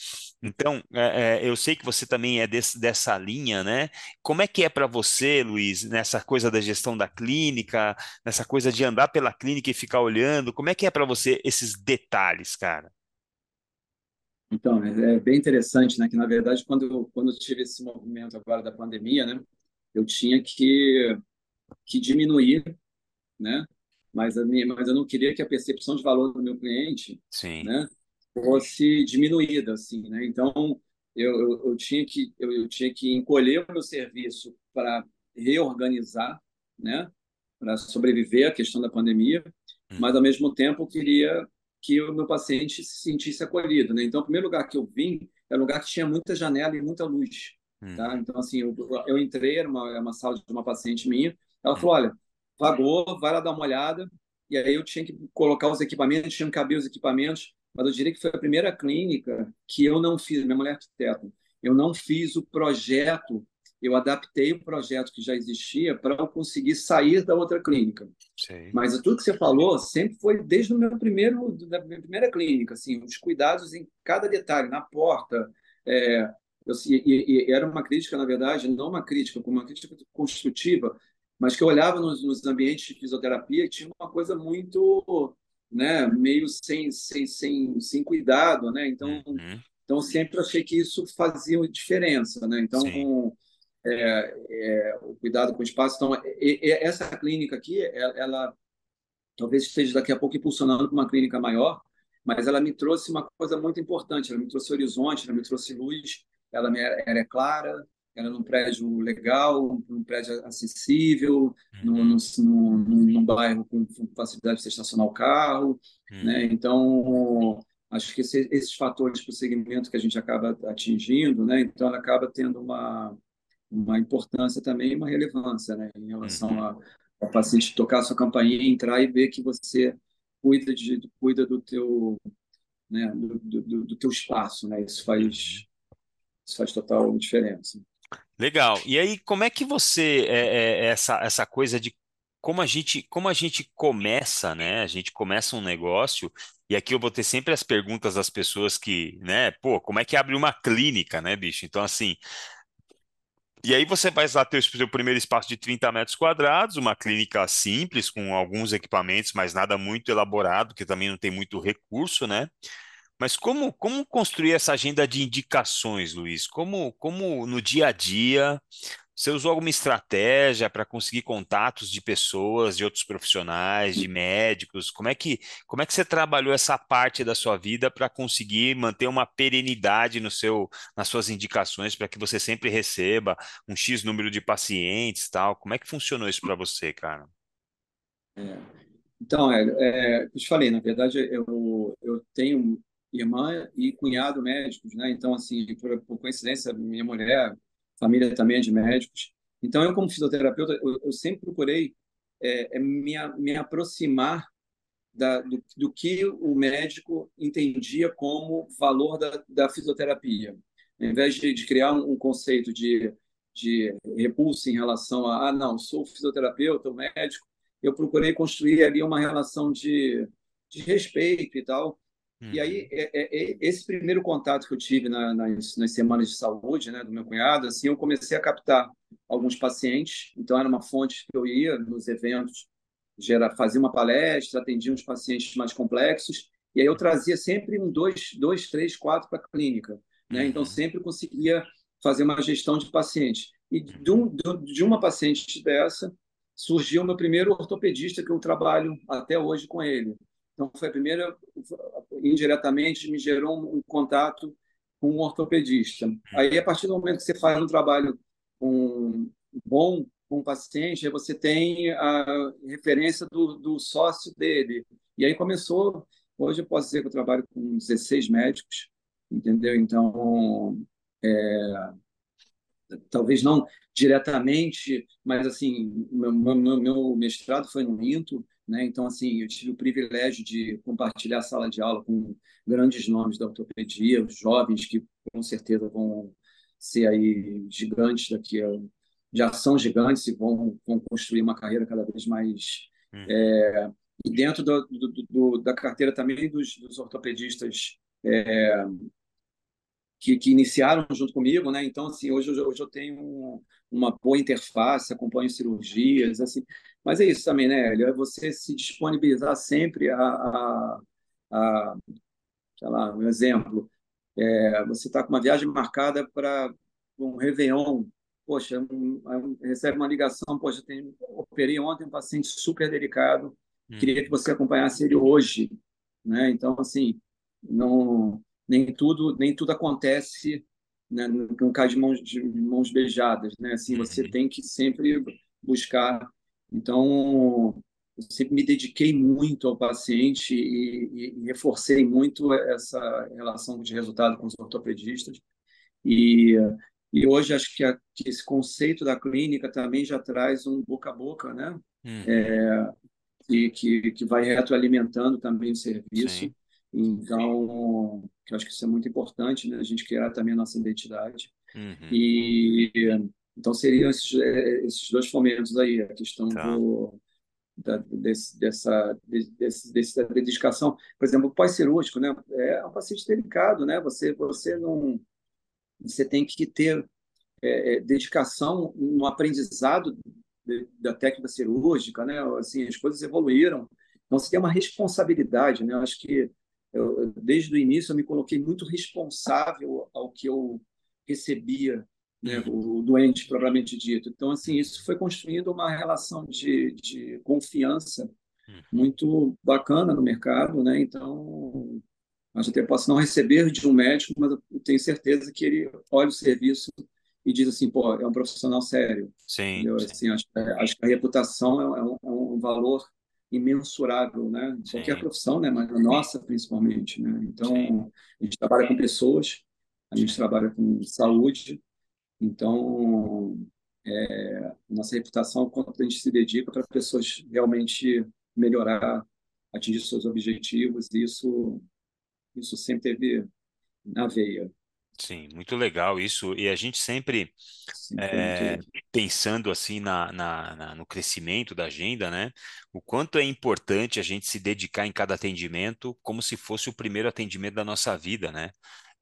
Então, é, é, eu sei que você também é desse, dessa linha, né? Como é que é para você, Luiz, nessa coisa da gestão da clínica, nessa coisa de andar pela clínica e ficar olhando? Como é que é para você esses detalhes, cara? Então, é, é bem interessante, né? Que na verdade, quando eu, quando eu tive esse movimento agora da pandemia, né? Eu tinha que, que diminuir, né? Mas, a minha, mas eu não queria que a percepção de valor do meu cliente, Sim. né? Fosse diminuída, assim, né? Então, eu, eu, eu tinha que eu, eu tinha que encolher o meu serviço para reorganizar, né, para sobreviver à questão da pandemia, hum. mas ao mesmo tempo eu queria que o meu paciente se sentisse acolhido, né? Então, o primeiro lugar que eu vim era um lugar que tinha muita janela e muita luz, tá? Hum. Então, assim, eu, eu entrei, era uma, uma sala de uma paciente minha, ela hum. falou, olha, vagou, vai lá dar uma olhada, e aí eu tinha que colocar os equipamentos, tinha que caber os equipamentos, mas eu diria que foi a primeira clínica que eu não fiz, minha mulher é arquiteta, eu não fiz o projeto eu adaptei o projeto que já existia para eu conseguir sair da outra clínica. Sim. Mas tudo que você falou sempre foi desde o meu primeiro da minha primeira clínica, assim, os cuidados em cada detalhe, na porta. É, eu, e, e, era uma crítica, na verdade, não uma crítica, como uma crítica construtiva, mas que eu olhava nos, nos ambientes de fisioterapia e tinha uma coisa muito, né, meio sem, sem, sem, sem cuidado, né? Então, uhum. então sempre achei que isso fazia diferença, né? Então, é, é, o cuidado com o espaço. Então, essa clínica aqui, ela, ela, talvez esteja daqui a pouco impulsionando para uma clínica maior, mas ela me trouxe uma coisa muito importante. Ela me trouxe horizonte, ela me trouxe luz. Ela, me, ela é clara, ela é num prédio legal, num prédio acessível, uhum. num, num, num, bairro com facilidade de estacionar o carro, uhum. né? Então acho que esse, esses fatores para o segmento que a gente acaba atingindo, né? Então ela acaba tendo uma uma importância também, uma relevância, né, em relação uhum. ao paciente tocar a sua campainha, entrar e ver que você cuida de cuida do teu, né, do, do, do teu espaço, né? Isso faz uhum. isso faz total diferença. Legal. E aí, como é que você é, é, é, essa essa coisa de como a gente como a gente começa, né? A gente começa um negócio e aqui eu vou ter sempre as perguntas das pessoas que, né? Pô, como é que abre uma clínica, né, bicho? Então assim, e aí você vai lá ter o seu primeiro espaço de 30 metros quadrados, uma clínica simples, com alguns equipamentos, mas nada muito elaborado, que também não tem muito recurso, né? Mas como, como construir essa agenda de indicações, Luiz? Como, como no dia a dia você usou alguma estratégia para conseguir contatos de pessoas, de outros profissionais, de médicos? Como é que, como é que você trabalhou essa parte da sua vida para conseguir manter uma perenidade no seu, nas suas indicações para que você sempre receba um X número de pacientes, tal? Como é que funcionou isso para você, cara? É, então, é, é, eu te falei, na verdade, eu, eu tenho irmã e cunhado médicos, né? Então, assim, por, por coincidência, minha mulher família também é de médicos. Então, eu, como fisioterapeuta, eu, eu sempre procurei é, é me, me aproximar da, do, do, que o médico entendia como valor da, da fisioterapia. Ao invés de, de criar um, um, conceito de, de repulso em relação a, ah, não, sou fisioterapeuta, médico, eu procurei construir ali uma relação de, de respeito e tal, e aí, uhum. é, é, é, esse primeiro contato que eu tive na, nas, nas, semanas de saúde né, do meu cunhado, assim, eu comecei a captar alguns pacientes. Então, era uma fonte que eu ia nos eventos, gera, fazia uma palestra, atendia uns pacientes mais complexos, e aí eu trazia sempre um, dois, dois três, quatro para a clínica. Né? Então, uhum. sempre conseguia fazer uma gestão de pacientes. E de, um, de uma paciente dessa, surgiu o meu primeiro ortopedista, que eu trabalho até hoje com ele. Então, foi a primeira, indiretamente, me gerou um, contato com um ortopedista. Aí, a partir do momento que você faz um trabalho um, bom com o paciente, você tem a referência do, do sócio dele. E aí começou, hoje eu posso dizer que eu trabalho com 16 médicos, entendeu? Então, é, talvez não diretamente, mas assim, meu, meu, meu mestrado foi no INTO, né? Então, assim, eu tive o privilégio de compartilhar a sala de aula com grandes nomes da ortopedia, jovens que com certeza vão ser aí gigantes daqui a já são gigantes e vão, vão construir uma carreira cada vez mais hum. é, e dentro do, do, do, da carteira também dos, dos ortopedistas é, que, que, iniciaram junto comigo, né? Então, assim, hoje, hoje eu tenho uma boa interface, acompanho cirurgias, assim. Mas é isso também, né, Hélio? É você se disponibilizar sempre a, a, a sei lá, um exemplo. É, você está com uma viagem marcada para um Réveillon, poxa, um, um, recebe uma ligação, poxa, tem, operei ontem um paciente super delicado, hum. queria que você acompanhasse ele hoje, né? Então, assim, não nem tudo nem tudo acontece né, não cai de mãos, de mãos beijadas, né? Assim, você uhum, tem que sempre buscar. Então, eu sempre me dediquei muito ao paciente e, e, e reforcei muito essa relação de resultado com os ortopedistas. E, e hoje acho que, a, que esse conceito da clínica também já traz um boca a boca, né? uhum, É, que, que, que vai retroalimentando também o serviço. sim, Então, acho que isso é muito importante, né? A gente criar também a nossa identidade. uhum, E então seriam esses, eh, esses dois fomentos aí, a questão tá, do da, desse, dessa desse, dessa dedicação, por exemplo, pós-cirúrgico, né? É um paciente delicado, né? Você você não você tem que ter é, dedicação no aprendizado de, da técnica cirúrgica, né? Assim, as coisas evoluíram, então você tem uma responsabilidade, né? Eu acho que eu, desde o início eu me coloquei muito responsável ao que eu recebia, né? uhum, O, o doente propriamente dito. Então, assim, isso foi construindo uma relação de, de confiança uhum, muito bacana no mercado, né? Então, mas até posso não receber de um médico, mas eu tenho certeza que ele olha o serviço e diz assim, pô, é um profissional sério, sim, sim, Assim, acho, acho que a reputação é, um, é um valor imensurável, né? Em qualquer sim, profissão, né? Mas na nossa, principalmente, né? sim, Então, a gente trabalha com pessoas, a gente sim, trabalha com saúde, então, é, nossa reputação, quanto a gente se dedica para pessoas realmente melhorar, atingir seus objetivos, e isso isso sempre teve na veia. sim, muito legal isso, e a gente sempre é, pensando assim na, na- na- no crescimento da agenda, né? O quanto é importante a gente se dedicar em cada atendimento como se fosse o primeiro atendimento da nossa vida, né?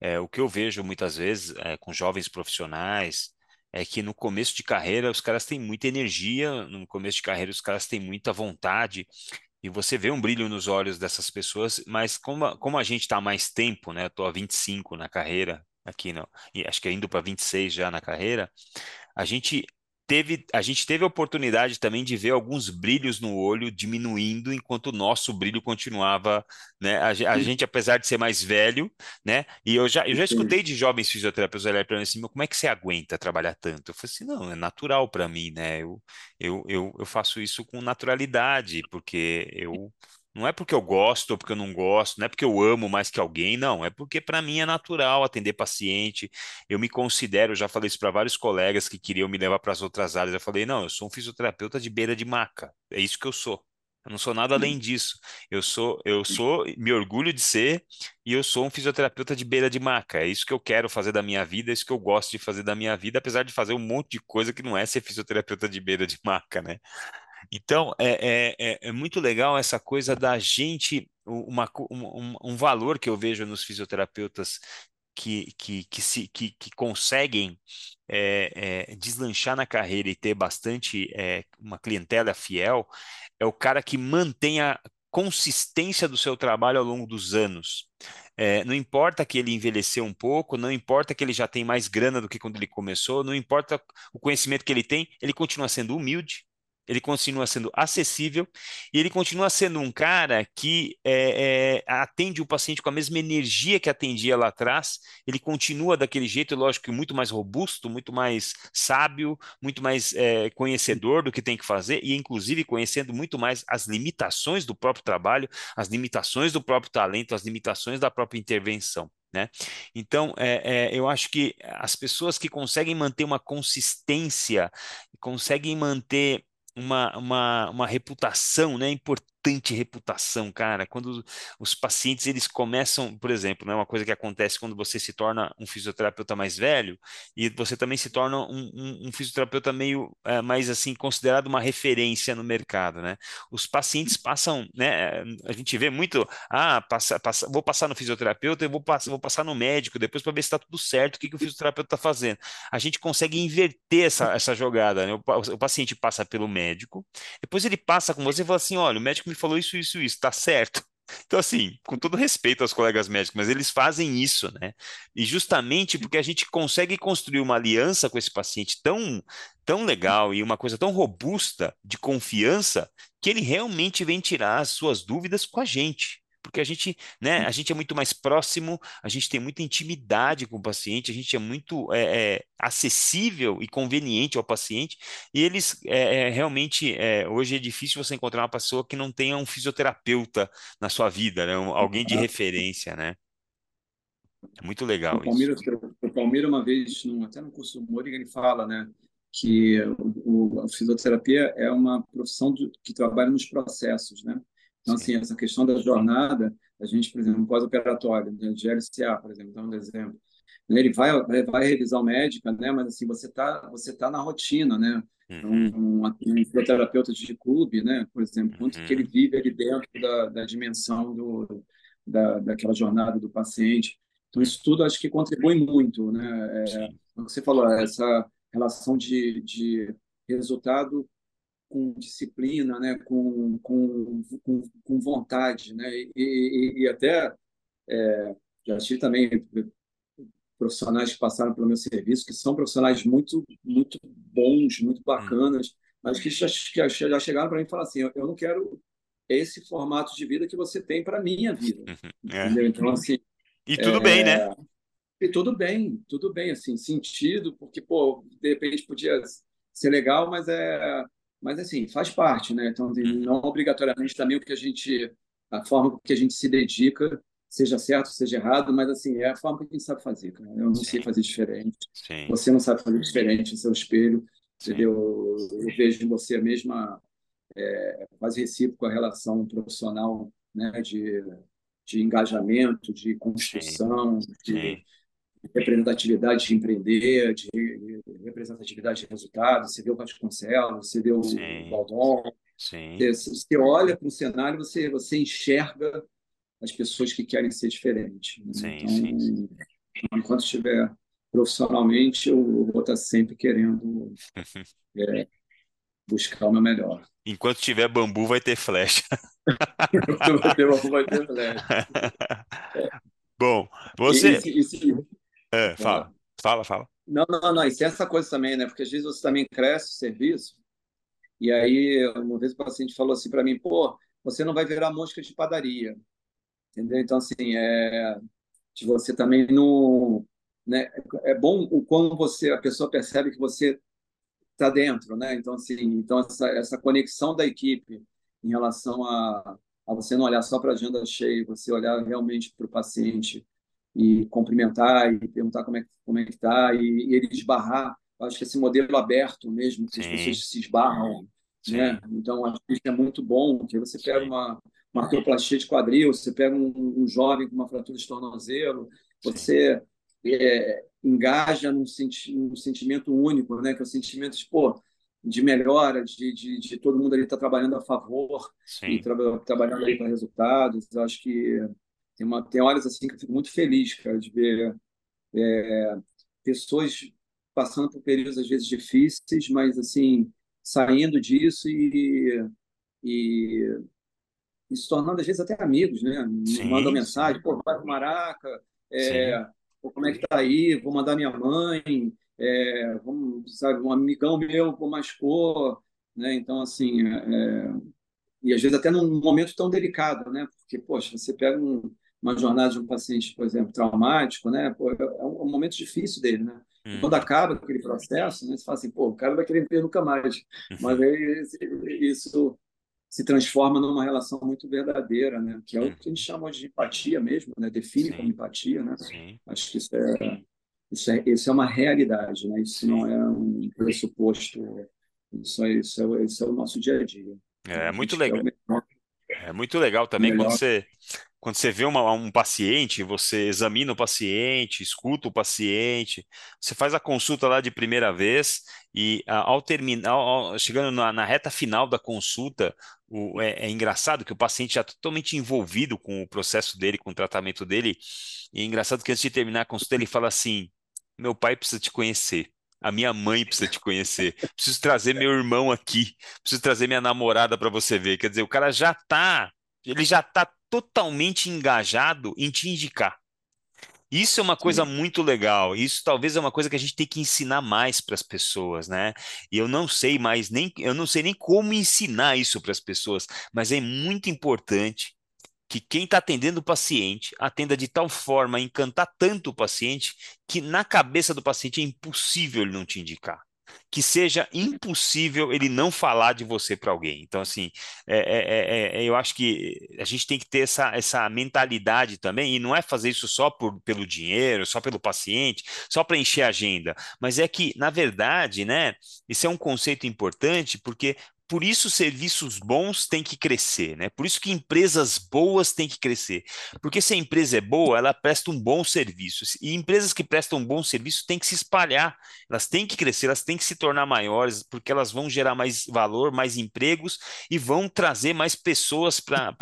É, o que eu vejo muitas vezes é, com jovens profissionais é que no começo de carreira os caras têm muita energia, no começo de carreira os caras têm muita vontade, e você vê um brilho nos olhos dessas pessoas, mas como a, como a gente está mais tempo, né? Eu tô há 25 na carreira, aqui não, e acho que indo para 26 já na carreira, a gente teve, a gente teve a oportunidade também de ver alguns brilhos no olho diminuindo enquanto o nosso brilho continuava, né? A, a gente, apesar de ser mais velho, né? E eu já, eu já escutei de jovens fisioterapeutas olhar para mim assim, "Meu, como é que você aguenta trabalhar tanto? Eu falei assim, não, é natural para mim, né? Eu, eu, eu, eu faço isso com naturalidade, porque eu Não é porque eu gosto ou porque eu não gosto, não é porque eu amo mais que alguém, não. É porque para mim é natural atender paciente, eu me considero, já falei isso para vários colegas que queriam me levar para as outras áreas. Eu falei, não, eu sou um fisioterapeuta de beira de maca. É isso que eu sou. Eu não sou nada além disso. Eu sou, eu sou, me orgulho de ser e eu sou um fisioterapeuta de beira de maca. É isso que eu quero fazer da minha vida, é isso que eu gosto de fazer da minha vida, apesar de fazer um monte de coisa que não é ser fisioterapeuta de beira de maca, né? Então, é, é, é é muito legal essa coisa da gente, uma, um, um um valor que eu vejo nos fisioterapeutas que, que, que, se, que, que conseguem é, é, deslanchar na carreira e ter bastante é, uma clientela fiel, é o cara que mantém a consistência do seu trabalho ao longo dos anos. É, não importa que ele envelheceu um pouco, não importa que ele já tem mais grana do que quando ele começou, não importa o conhecimento que ele tem, ele continua sendo humilde, ele continua sendo acessível e ele continua sendo um cara que é, é, atende o paciente com a mesma energia que atendia lá atrás. Ele continua daquele jeito, lógico que muito mais robusto, muito mais sábio, muito mais é, conhecedor do que tem que fazer e, inclusive, conhecendo muito mais as limitações do próprio trabalho, as limitações do próprio talento, as limitações da própria intervenção. Né? Então, é, é, eu acho que as pessoas que conseguem manter uma consistência, conseguem manter uma, uma, uma reputação, né? Importante reputação, cara. Quando os pacientes eles começam, por exemplo, né? Uma coisa que acontece quando você se torna um fisioterapeuta mais velho e você também se torna um, um, um fisioterapeuta meio é, mais assim considerado uma referência no mercado, né? Os pacientes passam, né? A gente vê muito, ah, passa, passa, vou passar no fisioterapeuta, eu vou passar, vou passar no médico depois para ver se está tudo certo, o que que o fisioterapeuta está fazendo a gente consegue inverter essa, essa jogada, né? O, pa- o paciente passa pelo médico, depois ele passa com você e fala assim: olha, o médico me falou isso, isso, isso, tá certo. Então, assim, com todo respeito aos colegas médicos, mas eles fazem isso, né? E justamente porque a gente consegue construir uma aliança com esse paciente tão, tão legal e uma coisa tão robusta de confiança que ele realmente vem tirar as suas dúvidas com a gente. Porque a gente, né, a gente é muito mais próximo, a gente tem muita intimidade com o paciente, a gente é muito é, é, acessível e conveniente ao paciente, e eles é, é realmente, é, hoje é difícil você encontrar uma pessoa que não tenha um fisioterapeuta na sua vida, né, alguém de referência, né? É muito legal o Palmeiras, isso. O Palmeiras, uma vez, até no curso do Moriga, ele fala, né, que o, a fisioterapia é uma profissão que trabalha nos processos, né? Então, assim, essa questão da jornada, a gente, por exemplo, pós-operatório, né, de LCA, por exemplo, dando um exemplo, né, ele vai, vai revisar o médico, né? Mas, assim, você tá, você tá na rotina, né? Uhum. Um, um, um fisioterapeuta de clube, né? Por exemplo, quanto uhum. que ele vive ali dentro da, da dimensão do, da, daquela jornada do paciente. Então, isso tudo acho que contribui muito, né? É, você falou, essa relação de, de resultado com disciplina, né, com, com, com, com vontade, né, e, e, e até é, já tive também profissionais que passaram pelo meu serviço que são profissionais muito muito bons, muito bacanas, mas que já, já chegaram para mim e falaram assim, eu, eu não quero esse formato de vida que você tem para minha vida, é. Então assim e tudo é, bem, né? E tudo bem, tudo bem, assim, sentido, porque, pô, de repente podia ser legal, mas é, mas assim, faz parte, né? Então, assim, uhum. não obrigatoriamente também o que a gente, a forma que a gente se dedica, seja certo, seja errado, mas assim, é a forma que a gente sabe fazer, cara. Eu não Sim. sei fazer diferente. Sim. Você não sabe fazer diferente no seu espelho, Sim. entendeu? Eu vejo em você a mesma, é, quase recíproca relação profissional, né? De, de engajamento, de construção, de representatividade de empreender, de representatividade de resultados. Você vê o Vasconcelos, você vê o Sim. Baldon. Sim. Você, você olha para o cenário, você, você enxerga as pessoas que querem ser diferentes. Né? Sim, então, sim. enquanto estiver profissionalmente, eu vou estar sempre querendo é, buscar o meu melhor. Enquanto tiver bambu, vai ter flecha. Enquanto tiver bambu, vai ter flecha. Bom, você. E, e, e, é, fala, fala, fala. Não, não, não, isso é essa coisa também, né? Porque às vezes você também cresce o serviço, e aí uma vez o paciente falou assim para mim, pô, você não vai virar mosca de padaria, entendeu? Então, assim, é, de você também não... Né? É bom o quando você, a pessoa percebe que você está dentro, né? Então, assim, então essa, essa conexão da equipe em relação a, a você não olhar só para a agenda cheia, você olhar realmente para o paciente, e cumprimentar e perguntar como é, que, como é que está e, e ele esbarrar. Acho que esse modelo aberto mesmo, que Sim. as pessoas se esbarram, né? Então, acho que isso é muito bom, porque você pega uma, uma artroplastia de quadril, você pega um, um, jovem com uma fratura de tornozelo, você é, engaja num, senti num sentimento único, né? Que é o sentimento de, pô, de melhora, de, de, de todo mundo ali estar tá trabalhando a favor Sim. e tra trabalhando ali para resultados. Eu acho que tem, uma, tem horas assim que eu fico muito feliz, cara, de ver é, pessoas passando por períodos às vezes difíceis, mas assim saindo disso e, e, e se tornando às vezes até amigos, né? Sim, Mandam mensagem, pô, vai pro Maraca, é, pô, como é que tá aí? Vou mandar minha mãe, é, vamos, sabe, um amigão meu pô, machucou, né? Então assim, é, e às vezes até num momento tão delicado, né? Porque poxa, você pega um uma jornada de um paciente, por exemplo, traumático, né? Pô, é, é um, momento difícil dele, né? Hum. Quando acaba aquele processo, né, você fala assim, pô, o cara vai querer ver nunca mais. Uhum. Mas aí isso se transforma numa relação muito verdadeira, né? Que é o que a gente chama de empatia mesmo, né? Define Sim. como empatia, né? Sim. Acho que isso é, isso é, isso é uma realidade, né? Isso não é um pressuposto. Isso é, isso é, isso é o nosso dia a dia. É, é muito legal. É muito legal também quando você quando você vê uma, um paciente, você examina o paciente, escuta o paciente, você faz a consulta lá de primeira vez e ao terminar, ao, chegando na, na, reta final da consulta, o, é, é, engraçado que o paciente já está totalmente envolvido com o processo dele, com o tratamento dele, e é engraçado que antes de terminar a consulta ele fala assim, meu pai precisa te conhecer. A minha mãe precisa te conhecer. Preciso trazer meu irmão aqui. Preciso trazer minha namorada para você ver. Quer dizer, o cara já está ele já está totalmente engajado em te indicar. Isso é uma coisa Sim. muito legal. Isso talvez é uma coisa que a gente tem que ensinar mais para as pessoas, né? E eu não sei mais nem eu não sei nem como ensinar isso para as pessoas, mas é muito importante que quem está atendendo o paciente atenda de tal forma a encantar tanto o paciente que na cabeça do paciente é impossível ele não te indicar que seja impossível ele não falar de você para alguém. Então, assim, é, é, é, eu acho que a gente tem que ter essa, essa mentalidade também, e não é fazer isso só por, pelo dinheiro, só pelo paciente, só para encher a agenda, mas é que, na verdade, né, isso é um conceito importante, porque por isso serviços bons têm que crescer, né? Por isso que empresas boas têm que crescer. Porque se a empresa é boa, ela presta um bom serviço. E empresas que prestam um bom serviço têm que se espalhar, elas têm que crescer, elas têm que se tornar maiores, porque elas vão gerar mais valor, mais empregos e vão trazer mais pessoas para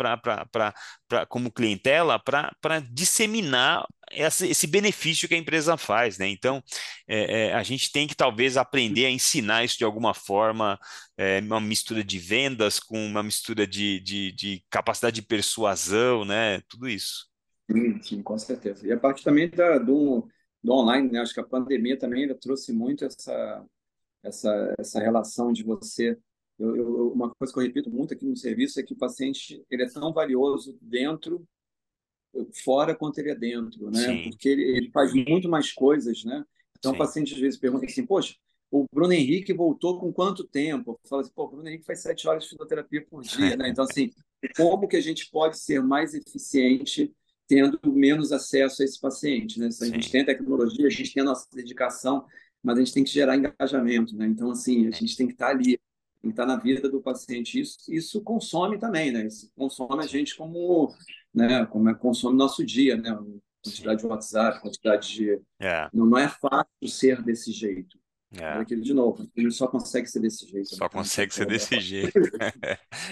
como clientela para disseminar essa, esse benefício que a empresa faz, né? Então, é, é, a gente tem que talvez aprender a ensinar isso de alguma forma, é, uma mistura de vendas com uma mistura de, de, de, capacidade de persuasão, né? Tudo isso. Sim, sim, com certeza. E a parte também da, do, do online, né? Acho que a pandemia também trouxe muito essa, essa, essa relação de você eu, eu, uma coisa que eu repito muito aqui no serviço é que o paciente ele é tão valioso dentro, fora quanto ele é dentro, né? Sim. Porque ele, ele, faz muito mais coisas, né? Então Sim. o paciente às vezes pergunta assim, poxa, o Bruno Henrique voltou com quanto tempo? Fala assim, pô, o Bruno Henrique faz sete horas de fisioterapia por dia, né? Então assim, como que a gente pode ser mais eficiente tendo menos acesso a esse paciente, né? Se a gente tem tecnologia, a gente tem a nossa dedicação, mas a gente tem que gerar engajamento, né? Então assim, a gente tem que estar ali tem que estar na vida do paciente. Isso, isso consome também, né? Isso consome a gente como, né? Como é, consome nosso dia, né? Quantidade de WhatsApp, quantidade de. É. Não, não é fácil ser desse jeito. É. Aquilo de novo, ele só consegue ser desse jeito. Só né? consegue ser desse jeito.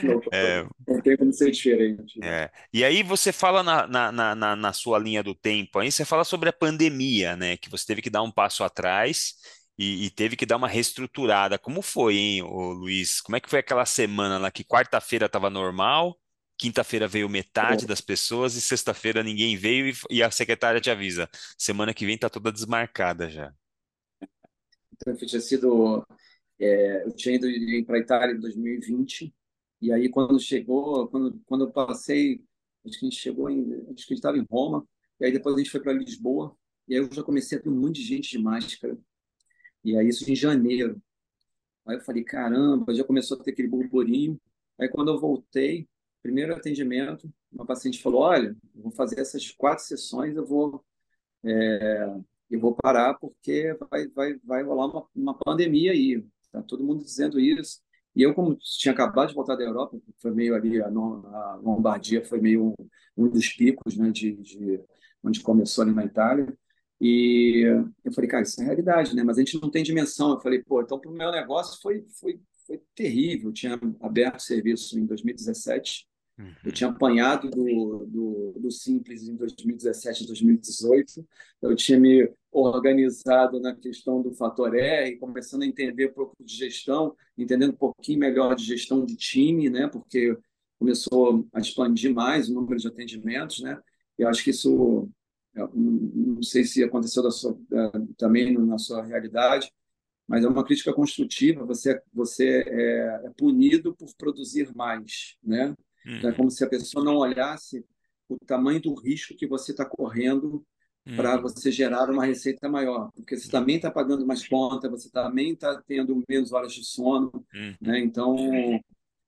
não, é. não tem como ser diferente. É. E aí você fala na, na, na, na sua linha do tempo, aí você fala sobre a pandemia, né? Que você teve que dar um passo atrás e, e, teve que dar uma reestruturada. Como foi, hein, ô Luiz? Como é que foi aquela semana lá que quarta-feira estava normal, quinta-feira veio metade das pessoas e sexta-feira ninguém veio e, e, a secretária te avisa, semana que vem está toda desmarcada já. Então, eu tinha sido, é, eu tinha ido para a Itália em 2020 e aí quando chegou, quando, quando eu passei, acho que a gente chegou em, acho que a gente estava em Roma e aí depois a gente foi para Lisboa e aí eu já comecei a ter um monte de gente de máscara e aí isso em janeiro. Aí eu falei, caramba, já começou a ter aquele burburinho. Aí quando eu voltei, primeiro atendimento, uma paciente falou, olha, vou fazer essas quatro sessões, eu vou, é, eu vou parar porque vai, vai, vai rolar uma, uma pandemia aí. Tá todo mundo dizendo isso. E eu, como tinha acabado de voltar da Europa, foi meio ali, a, a Lombardia foi meio um, dos picos né, de, de, onde começou ali na Itália. E eu falei, cara, isso é realidade, né? Mas a gente não tem dimensão. Eu falei, pô, então para o meu negócio foi, foi, foi terrível. Eu tinha aberto serviço em 2017, uhum. Eu tinha apanhado do, do, do Simples em 2017 2018, eu tinha me organizado na questão do fator R, começando a entender um pouco de gestão, entendendo um pouquinho melhor de gestão de time, né? Porque começou a expandir mais o número de atendimentos, né? Eu acho que isso não sei se aconteceu sua, também na sua realidade, mas é uma crítica construtiva. Você, você é, é punido por produzir mais, né? Uhum. É como se a pessoa não olhasse o tamanho do risco que você está correndo uhum. para você gerar uma receita maior, porque você também está pagando mais conta, você também está tendo menos horas de sono, uhum. né? Então,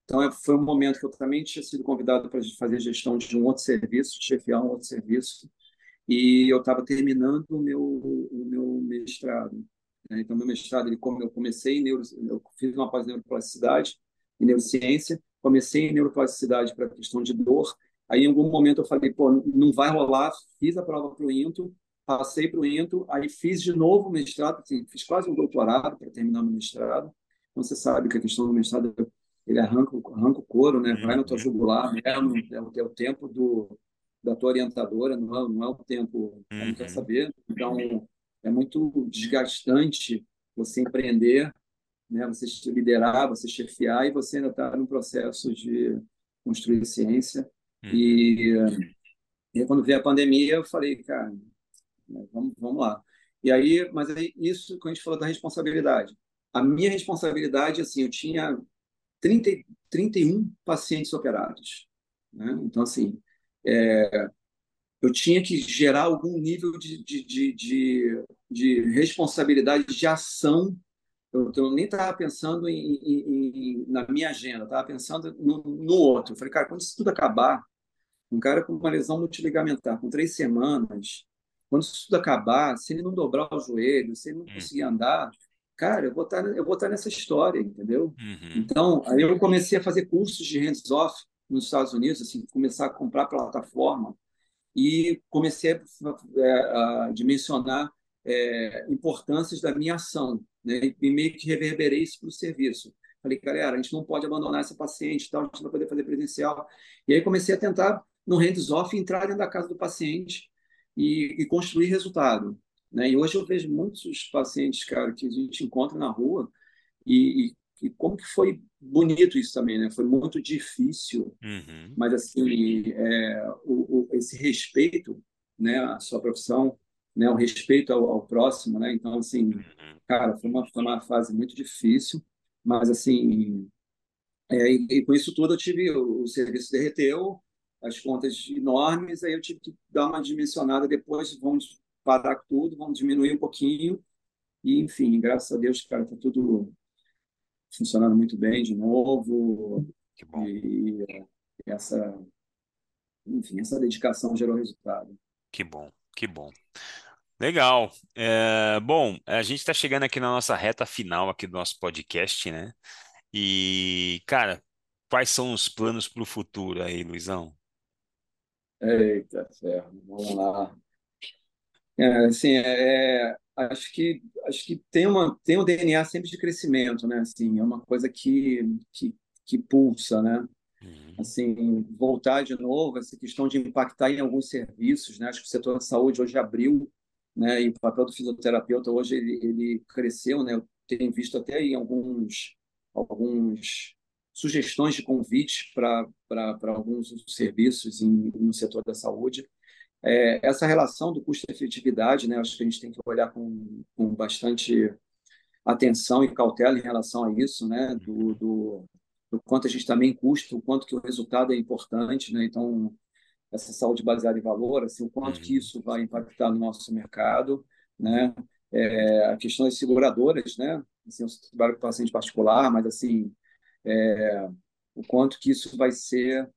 então é, foi um momento que eu também tinha sido convidado para fazer gestão de um outro serviço, chefiar um outro serviço, e eu estava terminando o meu, o meu mestrado. Né? Então, meu mestrado, ele, como eu comecei em neuro, eu fiz uma pós em neuroplasticidade e neurociência, comecei em neuroplasticidade para a questão de dor. Aí, em algum momento, eu falei, pô, não vai rolar. Fiz a prova para o INTO, passei para o INTO, aí fiz de novo o mestrado, assim, fiz quase um doutorado para terminar o mestrado. Então, você sabe que a questão do mestrado, ele arranca, arranca o couro, né? vai no teu jugular mesmo, é o, é o tempo do, da tua orientadora, não é, não é o tempo, uhum. não quer saber. Então, é muito desgastante você empreender, né? você liderar, você chefiar, e você ainda está no processo de construir ciência. Uhum. E, e quando veio a pandemia, eu falei, cara, né, vamos, vamos lá. E aí, mas aí, isso que a gente falou da responsabilidade. A minha responsabilidade, assim, eu tinha 30, 31 pacientes operados. Né? Então, assim, é, eu tinha que gerar algum nível de, de, de, de, de responsabilidade, de ação. Eu, eu nem estava pensando em, em, em, na minha agenda, estava pensando no, no outro. Eu falei, cara, quando isso tudo acabar, um cara com uma lesão multiligamentar, com três semanas, quando isso tudo acabar, se ele não dobrar o joelho, se ele não hum. conseguir andar, cara, eu vou estar, eu vou estar nessa história, entendeu? Uhum. Então, aí eu comecei a fazer cursos de hands-off nos Estados Unidos, assim, começar a comprar plataforma e comecei a, é, a dimensionar é, importâncias da minha ação, né? E meio que reverberei isso para o serviço. Falei, galera, a gente não pode abandonar essa paciente, tal, a gente vai poder fazer presencial. E aí comecei a tentar, no hands-off, entrar dentro da casa do paciente e, e construir resultado. Né? E hoje eu vejo muitos pacientes, cara, que a gente encontra na rua e, e, e como que foi bonito isso também, né? Foi muito difícil, uhum. mas assim, é, o, o, esse respeito, né, à sua profissão, né, o respeito ao, ao próximo, né? Então, assim, uhum. cara, foi uma, foi uma fase muito difícil, mas assim, é, e, e, com isso tudo eu tive o, o serviço derreteu, as contas enormes, aí eu tive que dar uma dimensionada depois, vamos parar tudo, vamos diminuir um pouquinho. E, enfim, graças a Deus, cara, está tudo funcionando muito bem de novo. Que bom. E essa, enfim, essa dedicação gerou resultado. Que bom, que bom. Legal. É, bom, a gente está chegando aqui na nossa reta final aqui do nosso podcast, né? E, cara, quais são os planos para o futuro aí, Luizão? Eita, ferro, vamos lá. É, assim, é, acho que acho que tem uma tem um DNA sempre de crescimento, né? Assim, é uma coisa que que, que pulsa, né? Uhum. Assim, voltar de novo essa questão de impactar em alguns serviços, né? Acho que o setor de saúde hoje abriu, né? E o papel do fisioterapeuta hoje ele, ele cresceu, né? Eu tenho visto até em alguns alguns sugestões de convites para alguns serviços em, no setor da saúde é, essa relação do custo-efetividade, né, acho que a gente tem que olhar com, com bastante atenção e cautela em relação a isso, né, do, do, do, quanto a gente também custa, o quanto que o resultado é importante, né, então essa saúde baseada em valor, assim, o quanto que isso vai impactar no nosso mercado, né, é, a questão das seguradoras, né, assim, eu trabalho com paciente particular, mas assim, é, o quanto que isso vai ser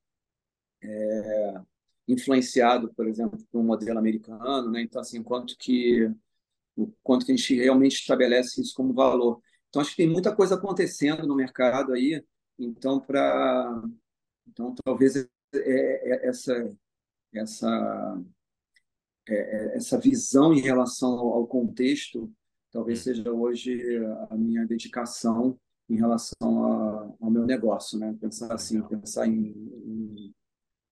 é, influenciado, por exemplo, por um modelo americano, né? Então, assim, quanto que o quanto que a gente realmente estabelece isso como valor. Então, acho que tem muita coisa acontecendo no mercado aí. Então, para então talvez é, é, essa essa é, é, essa visão em relação ao contexto talvez hum. seja hoje a minha dedicação em relação a, ao meu negócio, né? Pensar assim, pensar em, em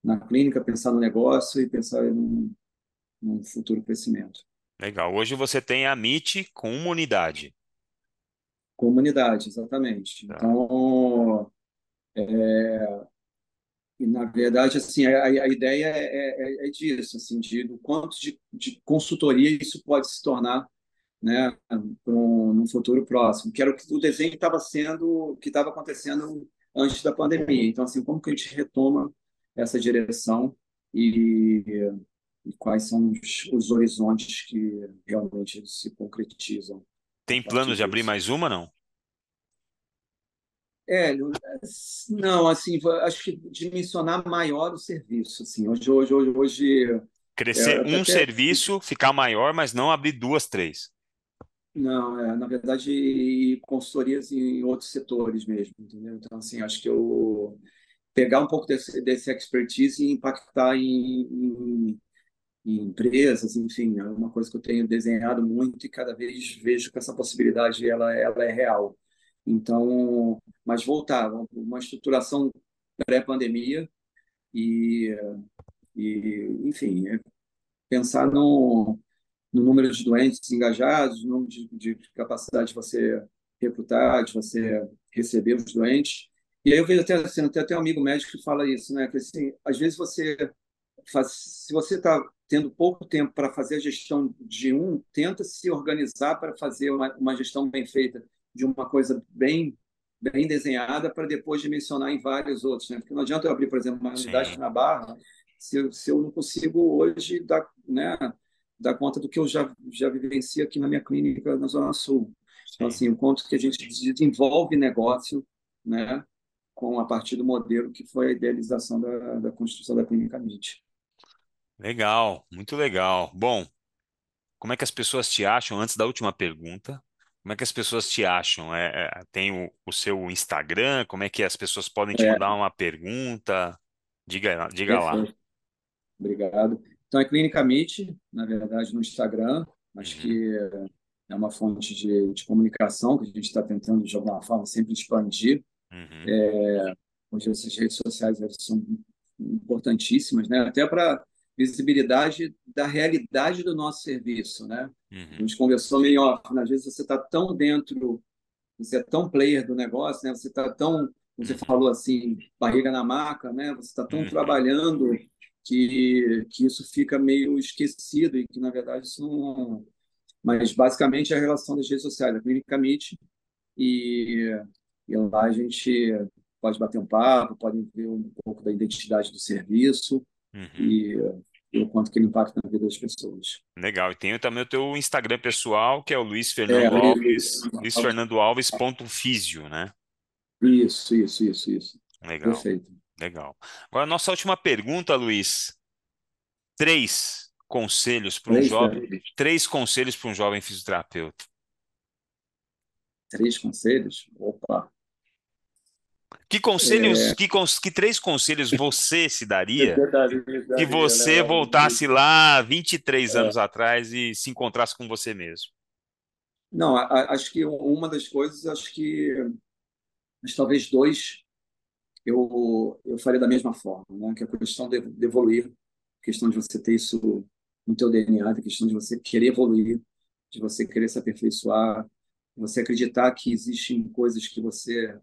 na clínica, pensar no negócio e pensar num, num futuro crescimento. Legal. Hoje você tem a MIT comunidade. Comunidade, exatamente. Tá. Então, é, e na verdade, assim, a, a ideia é, é, é, disso, assim, de do quanto de, de consultoria isso pode se tornar, né, um, num futuro próximo. Que era o que o desenho estava sendo, que estava acontecendo antes da pandemia. Então, assim, como que a gente retoma essa direção e, e quais são os, os, horizontes que realmente se concretizam. Tem planos de abrir mais uma, não? É, não, assim, acho que dimensionar maior o serviço, assim, hoje, hoje, hoje, hoje Crescer é, um até... serviço, ficar maior, mas não abrir duas, três. Não, é, na verdade, consultorias em outros setores mesmo, entendeu? Então, assim, acho que eu pegar um pouco desse, desse expertise e impactar em, em, em, empresas, enfim, é uma coisa que eu tenho desenhado muito e cada vez vejo que essa possibilidade ela, ela é real. Então, mas voltar, uma estruturação pré-pandemia e, e, enfim, é pensar no, no número de doentes engajados, no número de, de capacidade de você recrutar, de você receber os doentes. E aí eu vejo até assim, até, até um amigo médico que fala isso, né? Que assim, às vezes você faz, se você está tendo pouco tempo para fazer a gestão de um, tenta se organizar para fazer uma, uma gestão bem feita de uma coisa bem bem desenhada para depois dimensionar em vários outros, né? Porque não adianta eu abrir, por exemplo, uma unidade Sim. na Barra se, eu, se eu não consigo hoje dar, né, dar conta do que eu já, já vivencio aqui na minha clínica na Zona Sul. Então, assim, o quanto que a gente desenvolve negócio, né, com a partir do modelo que foi a idealização da, da construção da clínica MIT. Legal, muito legal. Bom, como é que as pessoas te acham antes da última pergunta? Como é que as pessoas te acham? É, é, tem o, o seu Instagram? Como é que as pessoas podem te É, mandar uma pergunta? Diga, diga lá. Obrigado. Então, é Clínica MIT, na verdade, no Instagram. Acho Uhum, que é uma fonte de, de comunicação que a gente está tentando, de alguma forma, sempre expandir. uhum, Hoje essas redes sociais são importantíssimas, né? Até para visibilidade da realidade do nosso serviço, né? A uhum, gente conversou meio off, né? às vezes você está tão dentro, você é tão player do negócio, né? Você está tão, você uhum, falou assim, barriga na maca, né? Você está tão uhum, trabalhando que, que isso fica meio esquecido e que, na verdade, isso não... Mas, basicamente, é a relação das redes sociais, a Clínica Meet, e, e lá a gente pode bater um papo, pode ver um pouco da identidade do serviço uhum. e, e o quanto que ele impacta na vida das pessoas. Legal. E tem também o teu Instagram pessoal, que é o Luiz É, Fernando Alves, Luiz Fernando Alves ponto físio, né? isso, isso, isso, isso. Legal, Perfeito. legal. Agora, nossa última pergunta, Luiz. Três conselhos para um Três, jovem, né? três conselhos para um jovem fisioterapeuta. Três conselhos? Opa! Que conselhos, que, cons- que três conselhos você se daria daria, né? você no voltasse lá 23 É. anos atrás e se encontrasse com você mesmo? Não, acho que uma das coisas, acho que, mas talvez dois, eu, eu faria da mesma forma, né? Que é a questão de, de evoluir, a questão de você ter isso no teu DNA, a questão de você querer evoluir, de você querer se aperfeiçoar, você acreditar que existem coisas que você,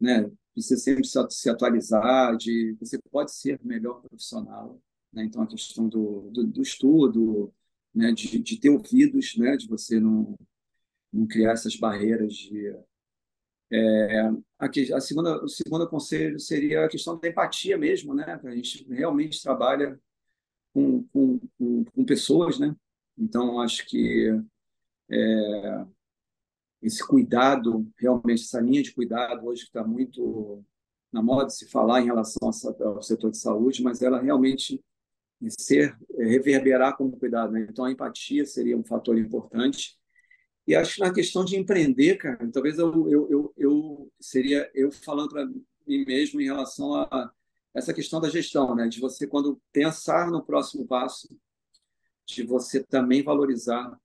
né, precisa sempre se, atu- se atualizar, de você pode ser melhor profissional, né? Então a questão do, do, do estudo, né, de, de ter ouvidos, né, de você não, não criar essas barreiras de a, que- a segunda, o segundo conselho seria a questão da empatia mesmo, né? A gente realmente trabalha com, com, com, pessoas, né? Então, acho que esse cuidado, realmente, essa linha de cuidado hoje que está muito na moda se falar em relação ao setor de saúde, mas ela realmente ser, reverberar como cuidado, né? Então, a empatia seria um fator importante. E acho que na questão de empreender, cara, talvez eu, eu, eu, eu seria eu falando para mim mesmo em relação a essa questão da gestão, né? De você, quando pensar no próximo passo, de você também valorizar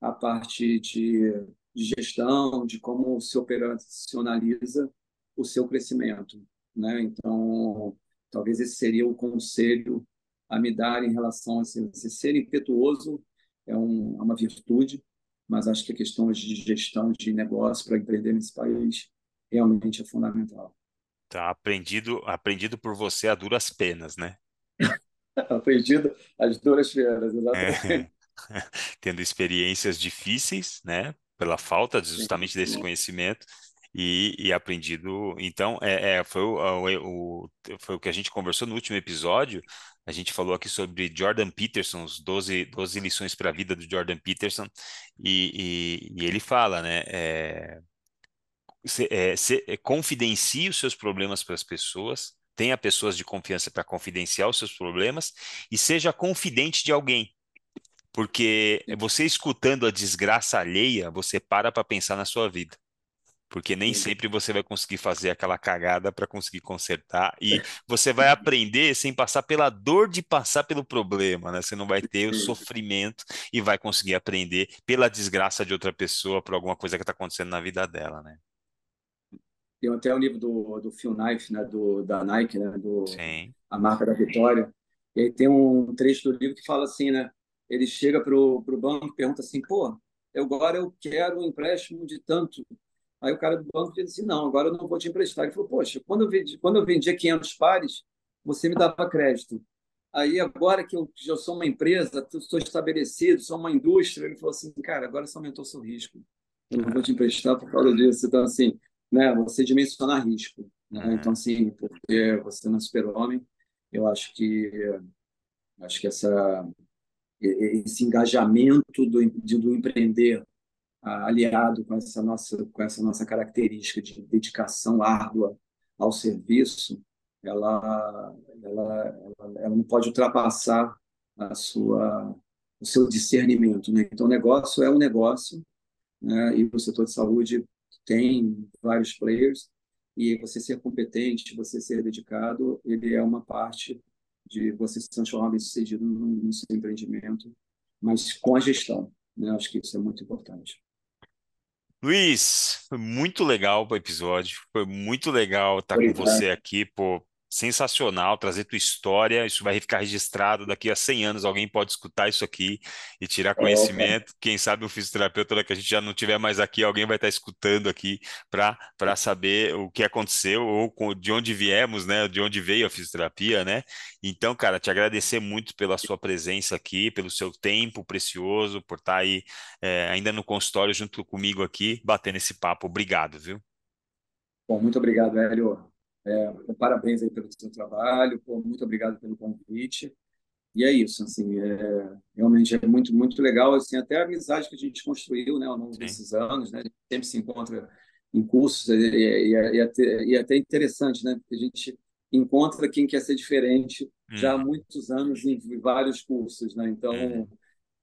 a parte de, de gestão, de como se operacionaliza o seu crescimento, né? Então, talvez esse seria o conselho a me dar em relação a assim, você ser impetuoso é, um, é uma virtude, mas acho que a questão de gestão de negócio para empreender nesse país realmente é fundamental. Tá aprendido, aprendido por você a duras penas, né? Aprendido as duras feiras, É. exatamente. Tendo experiências difíceis, né? Pela falta justamente desse conhecimento e, e aprendido. Então, é, é, foi, o, o- foi o que a gente conversou no último episódio. A gente falou aqui sobre Jordan Peterson, os 12, 12 lições para a vida do Jordan Peterson, e, e- e ele fala, né? é, se- é, se- é, confidencie os seus problemas para as pessoas, tenha pessoas de confiança para confidenciar os seus problemas e seja confidente de alguém. Porque você escutando a desgraça alheia, você para para pensar na sua vida. Porque nem sempre você vai conseguir fazer aquela cagada para conseguir consertar. E você vai aprender sem passar pela dor de passar pelo problema, né? Você não vai ter o sofrimento e vai conseguir aprender pela desgraça de outra pessoa, por alguma coisa que está acontecendo na vida dela, né? Tem até o livro do, do Phil Knight, né, do, da Nike, né, do Sim. A Marca da Vitória. E aí tem um trecho do livro que fala assim, né? Ele chega para o banco e pergunta assim, pô, eu agora eu quero um empréstimo de tanto. Aí o cara do banco diz assim, não, agora eu não vou te emprestar. Ele falou, poxa, quando eu vendi, quando eu vendia 500 pares, você me dava crédito. Aí agora que eu já sou uma empresa, estou estabelecido, sou uma indústria, ele falou assim, cara, agora você aumentou seu risco. Eu não vou te emprestar por causa disso. Então, assim, né, você dimensionar risco. Né? Então, Uhum. assim, porque você não é super-homem, eu acho que Acho que essa, esse engajamento do, do empreender aliado com essa nossa com essa nossa característica de dedicação árdua ao serviço, ela ela, ela, ela não pode ultrapassar a sua o seu discernimento, né? Então, o negócio é um negócio, né? E o setor de saúde tem vários players e você ser competente, você ser dedicado, ele é uma parte de você se transformar bem sucedido no, seu empreendimento, mas com a gestão, né? Acho que isso é muito importante. Luiz, foi muito legal o episódio, foi muito legal estar com você aqui, pô, sensacional trazer tua história. Isso vai ficar registrado daqui a 100 anos. Alguém pode escutar isso aqui e tirar conhecimento. Quem sabe o fisioterapeuta que a gente já não tiver mais aqui, alguém vai estar escutando aqui para saber o que aconteceu ou de onde viemos, né? De onde veio a fisioterapia, né? Então, cara, te agradecer muito pela sua presença aqui, pelo seu tempo precioso, por estar aí é, ainda no consultório junto comigo aqui, batendo esse papo. Obrigado, viu? Bom, muito obrigado, Hélio. É, parabéns aí pelo seu trabalho, pô, muito obrigado pelo convite. E é isso, assim, é, realmente é muito muito legal, assim, até a amizade que a gente construiu, né, ao longo Sim. desses anos, né, a gente sempre se encontra em cursos e, e, e, até, e até interessante, né, porque a gente encontra quem quer ser diferente hum. já há uhum. muitos anos em vários cursos, né, então hum.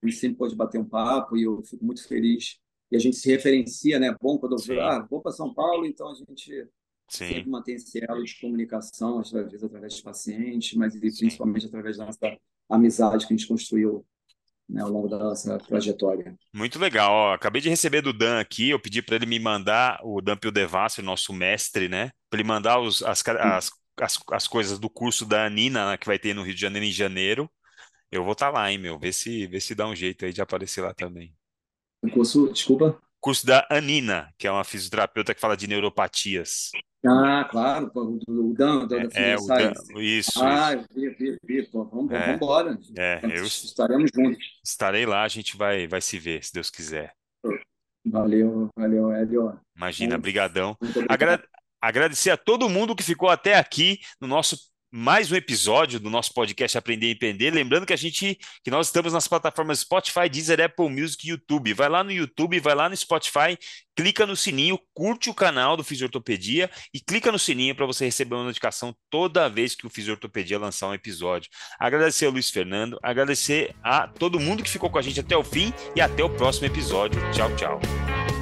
a gente sempre pode bater um papo e eu fico muito feliz e a gente se referencia, né, bom quando eu Sim. ah, vou para São Paulo, então a gente Sim. sempre mantém esse elo de comunicação, às vezes através de pacientes, mas principalmente através da nossa amizade que a gente construiu né, ao longo da nossa trajetória. Muito legal. Ó, acabei de receber do Dan aqui, eu pedi para ele me mandar, o Dan Pildevassi, nosso mestre, né? Para ele mandar os, as, as, as, as, coisas do curso da Anina, né, que vai ter no Rio de Janeiro em janeiro. Eu vou estar tá lá, hein, meu? Vê se, vê se dá um jeito aí de aparecer lá também. O curso, desculpa? Curso da Anina, que é uma fisioterapeuta que fala de neuropatias. Ah, claro, o Dan, da é, é, o Dan, isso. Ah, vi, vi, vi, pô, vamos, é, vamos embora. É, eu estaremos juntos. Estarei lá, a gente vai, vai se ver, se Deus quiser. Valeu, valeu, Hélio. Imagina, brigadão. Agra agradecer a todo mundo que ficou até aqui no nosso mais um episódio do nosso podcast Aprender e Empreender. Lembrando que a gente, que nós estamos nas plataformas Spotify, Deezer, Apple Music e YouTube. Vai lá no YouTube, vai lá no Spotify, clica no sininho, curte o canal do Fisiortopedia e clica no sininho para você receber uma notificação toda vez que o Fisiortopedia lançar um episódio. Agradecer ao Luiz Fernando, agradecer a todo mundo que ficou com a gente até o fim e até o próximo episódio. Tchau, tchau.